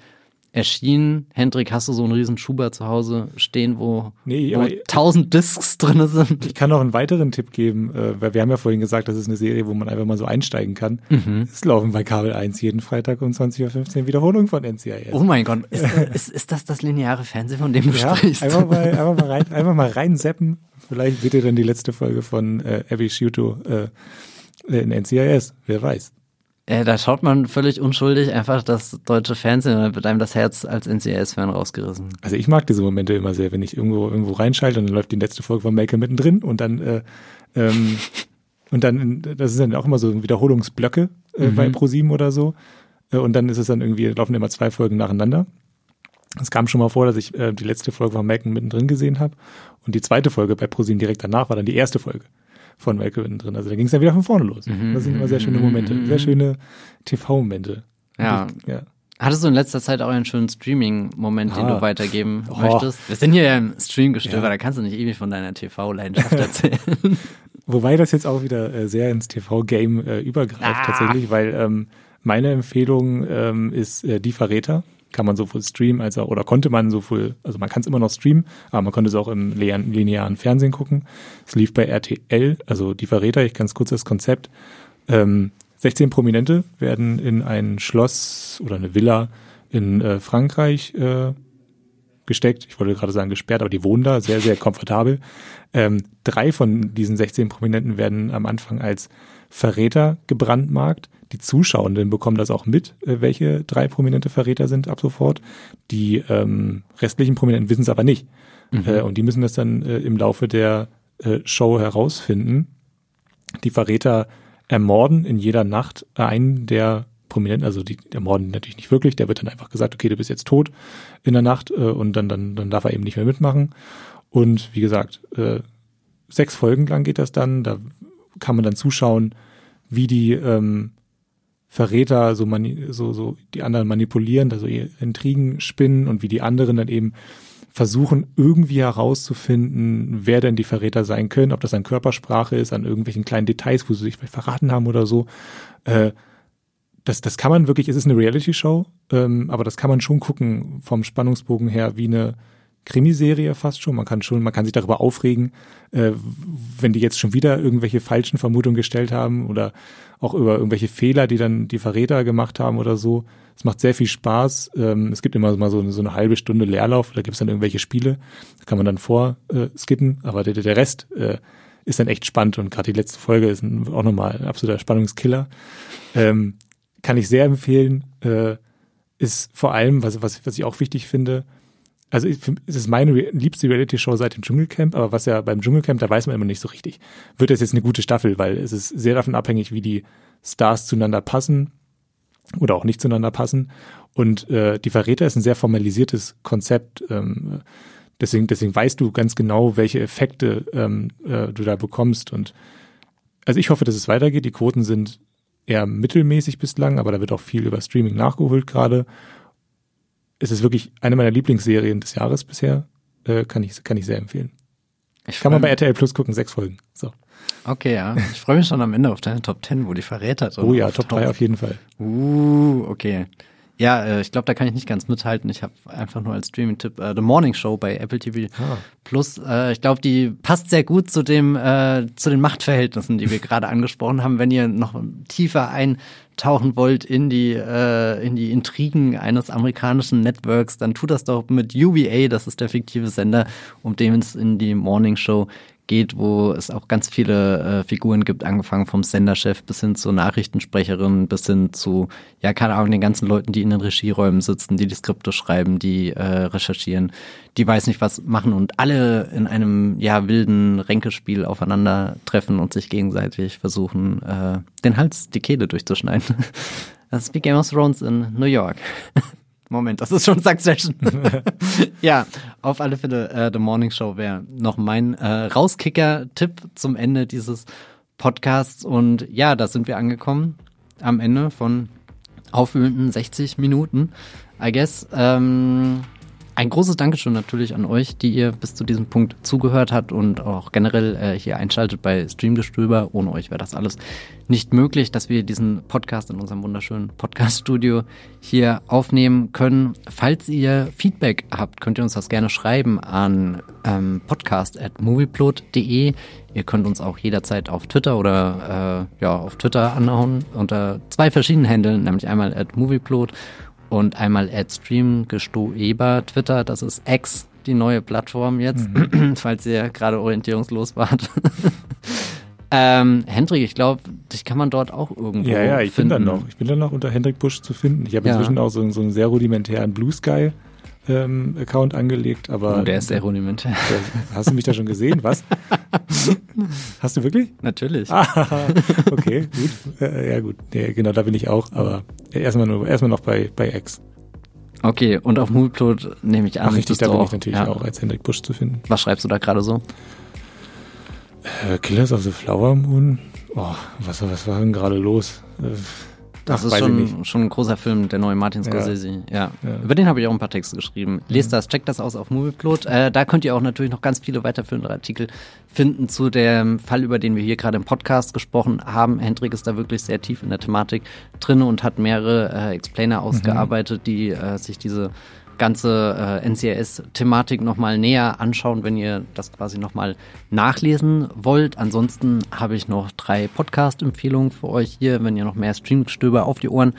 erschienen. Hendrik, hast du so einen riesen Schuber zu Hause stehen, wo, nee, wo tausend Discs drin sind? Ich kann noch einen weiteren Tipp geben, äh, weil wir haben ja vorhin gesagt, das ist eine Serie, wo man einfach mal so einsteigen kann. Mhm. Es laufen bei Kabel 1 jeden Freitag um 20.15 Uhr Wiederholungen von NCIS. Oh mein Gott, ist, ist, ist das das lineare Fernsehen, von dem du ja, sprichst? Einfach mal, einfach mal rein, einfach mal reinseppen. Vielleicht seht ihr dann die letzte Folge von äh, Abby Shuto äh, in NCIS, wer weiß. Äh, da schaut man völlig unschuldig einfach das deutsche Fernsehen und dann wird einem das Herz als NCIS-Fan rausgerissen. Also ich mag diese Momente immer sehr, wenn ich irgendwo irgendwo reinschalte und dann läuft die letzte Folge von Malcolm mittendrin und dann äh, ähm, und dann, das ist dann auch immer so Wiederholungsblöcke äh, mhm. bei ProSieben oder so. Äh, und dann ist es dann irgendwie, laufen immer zwei Folgen nacheinander. Es kam schon mal vor, dass ich äh, die letzte Folge von Malcolm mittendrin gesehen habe und die zweite Folge bei ProSieben direkt danach war dann die erste Folge von Malcolm drin. Also da ging es dann wieder von vorne los. Mhm. Das sind immer sehr schöne Momente, sehr schöne TV-Momente. Ja. ja. Hattest du in letzter Zeit auch einen schönen Streaming-Moment, ah. den du weitergeben oh. möchtest? Wir sind hier ja im Streamgestöber, ja. da kannst du nicht ewig von deiner TV-Leidenschaft erzählen. Wobei das jetzt auch wieder äh, sehr ins TV-Game äh, übergreift ah. tatsächlich, weil ähm, meine Empfehlung ähm, ist äh, Die Verräter kann man sowohl streamen als auch, oder konnte man sowohl, also man kann es immer noch streamen, aber man konnte es auch im linearen Fernsehen gucken. Es lief bei RTL, also die Verräter, ich ganz kurz das Konzept. Ähm, 16 Prominente werden in ein Schloss oder eine Villa in äh, Frankreich äh, gesteckt. Ich wollte gerade sagen gesperrt, aber die wohnen da sehr, sehr komfortabel. Ähm, drei von diesen 16 Prominenten werden am Anfang als Verräter gebrandmarkt. Die Zuschauenden bekommen das auch mit, äh, welche drei prominente Verräter sind ab sofort. Die ähm, restlichen Prominenten wissen es aber nicht. Mhm. Äh, und die müssen das dann äh, im Laufe der äh, Show herausfinden. Die Verräter ermorden in jeder Nacht einen der Prominenten, also die ermorden natürlich nicht wirklich, der wird dann einfach gesagt, okay, du bist jetzt tot in der Nacht äh, und dann, dann, dann darf er eben nicht mehr mitmachen. Und wie gesagt, äh, sechs Folgen lang geht das dann, da kann man dann zuschauen, wie die ähm, Verräter so, so, so die anderen manipulieren, also Intrigen spinnen und wie die anderen dann eben versuchen, irgendwie herauszufinden, wer denn die Verräter sein können, ob das an Körpersprache ist, an irgendwelchen kleinen Details, wo sie sich vielleicht verraten haben oder so. Äh, das, das kann man wirklich, es ist eine Reality-Show, ähm, aber das kann man schon gucken vom Spannungsbogen her wie eine Krimiserie fast schon. Man kann schon, man kann sich darüber aufregen, äh, wenn die jetzt schon wieder irgendwelche falschen Vermutungen gestellt haben oder auch über irgendwelche Fehler, die dann die Verräter gemacht haben oder so. Es macht sehr viel Spaß. Ähm, es gibt immer mal so, so eine halbe Stunde Leerlauf, da gibt es dann irgendwelche Spiele, da kann man dann vor äh, aber der, der Rest äh, ist dann echt spannend und gerade die letzte Folge ist ein, auch nochmal ein absoluter Spannungskiller. Ähm, kann ich sehr empfehlen. Äh, ist vor allem, was, was, was ich auch wichtig finde, also es ist meine liebste Reality-Show seit dem Dschungelcamp, aber was ja beim Dschungelcamp, da weiß man immer nicht so richtig. Wird das jetzt eine gute Staffel, weil es ist sehr davon abhängig, wie die Stars zueinander passen oder auch nicht zueinander passen. Und äh, die Verräter ist ein sehr formalisiertes Konzept. Ähm, deswegen, deswegen weißt du ganz genau, welche Effekte ähm, äh, du da bekommst. Und also ich hoffe, dass es weitergeht. Die Quoten sind eher mittelmäßig bislang, aber da wird auch viel über Streaming nachgeholt gerade es ist wirklich eine meiner Lieblingsserien des Jahres bisher. Äh, kann, ich, kann ich sehr empfehlen. Ich kann man bei RTL Plus gucken, sechs Folgen. So. Okay, ja. Ich freue mich schon am Ende auf deine Top 10, wo die Verräter drin Oh ja, Top 3 auf jeden Fall. Uh, okay. Ja, äh, ich glaube, da kann ich nicht ganz mithalten. Ich habe einfach nur als Streaming-Tipp äh, The Morning Show bei Apple TV ah. Plus. Äh, ich glaube, die passt sehr gut zu dem äh, zu den Machtverhältnissen, die wir gerade angesprochen haben. Wenn ihr noch tiefer eintauchen wollt in die äh, in die Intrigen eines amerikanischen Networks, dann tut das doch mit UVA. Das ist der fiktive Sender, um den es in die Morning Show geht, wo es auch ganz viele äh, Figuren gibt, angefangen vom Senderchef bis hin zur Nachrichtensprecherin, bis hin zu, ja, keine Ahnung, den ganzen Leuten, die in den Regieräumen sitzen, die die Skripte schreiben, die äh, recherchieren, die weiß nicht was machen und alle in einem, ja, wilden Ränkespiel aufeinandertreffen und sich gegenseitig versuchen, äh, den Hals, die Kehle durchzuschneiden. Das ist wie Game of Thrones in New York. Moment, das ist schon Succession. ja, auf alle Fälle, äh, The Morning Show wäre noch mein äh, Rauskicker-Tipp zum Ende dieses Podcasts. Und ja, da sind wir angekommen am Ende von aufwühlenden 60 Minuten, I guess. Ähm, ein großes Dankeschön natürlich an euch, die ihr bis zu diesem Punkt zugehört habt und auch generell äh, hier einschaltet bei Streamgestöber. Ohne euch wäre das alles nicht möglich, dass wir diesen Podcast in unserem wunderschönen Podcast-Studio hier aufnehmen können. Falls ihr Feedback habt, könnt ihr uns das gerne schreiben an ähm, podcast.movieplot.de. Ihr könnt uns auch jederzeit auf Twitter oder äh, ja auf Twitter anhauen unter zwei verschiedenen Händeln, nämlich einmal at movieplot und einmal AdStream Gestoeber Twitter, das ist X, die neue Plattform jetzt, mhm. falls ihr gerade orientierungslos wart. Ähm, Hendrik, ich glaube, dich kann man dort auch irgendwo Ja, ja, ich finden. bin dann noch. Ich bin dann noch unter Hendrik Busch zu finden. Ich habe Ja. inzwischen auch so, so einen sehr rudimentären Blue Sky ähm, Account angelegt, aber Oh, der ist sehr rudimentär. Hast du mich da schon gesehen? Was? Hast du wirklich? Natürlich. Ah, okay, gut. Äh, ja, gut. Nee, genau, da bin ich auch, aber erstmal nur, erstmal noch bei, bei X. Okay, und auf Moodplot nehme ich an. Ach, richtig, da bin auch, ich natürlich ja. auch als Hendrik Busch zu finden. Was schreibst du da gerade so? Äh, Killers of the Flower Moon. Oh, was, was war denn gerade los? Äh, Das ist schon, schon ein großer Film, der neue Martin Ja. Scorsese. Ja. Ja. Über den habe ich auch ein paar Texte geschrieben. Lest das, checkt das aus auf Movieplot. Äh, da könnt ihr auch natürlich noch ganz viele weiterführende Artikel finden zu dem Fall, über den wir hier gerade im Podcast gesprochen haben. Hendrik ist da wirklich sehr tief in der Thematik drin und hat mehrere äh, Explainer ausgearbeitet, die äh, sich diese ganze äh, NCIS-Thematik nochmal näher anschauen, wenn ihr das quasi nochmal nachlesen wollt. Ansonsten habe ich noch drei Podcast-Empfehlungen für euch hier, wenn ihr noch mehr Streamgestöber auf die Ohren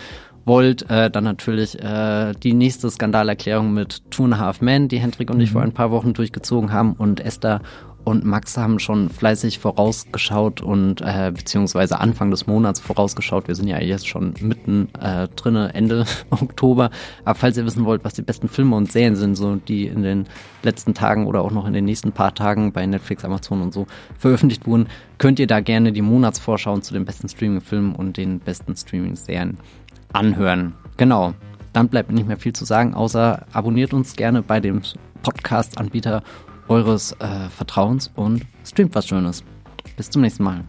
wollt. Äh, dann natürlich äh, die nächste Skandalerklärung mit Two and a Half Men, die Hendrik und ich vor ein paar Wochen durchgezogen haben und Esther und Max haben schon fleißig vorausgeschaut und äh, beziehungsweise Anfang des Monats vorausgeschaut. Wir sind ja jetzt schon mitten äh, drinne, Ende Oktober. Aber falls ihr wissen wollt, was die besten Filme und Serien sind, so die in den letzten Tagen oder auch noch in den nächsten paar Tagen bei Netflix, Amazon und so veröffentlicht wurden, könnt ihr da gerne die Monatsvorschauen zu den besten Streaming-Filmen und den besten Streaming-Serien anhören. Genau. Dann bleibt nicht mehr viel zu sagen, außer abonniert uns gerne bei dem Podcast-Anbieter eures äh, Vertrauens und streamt was Schönes. Bis zum nächsten Mal.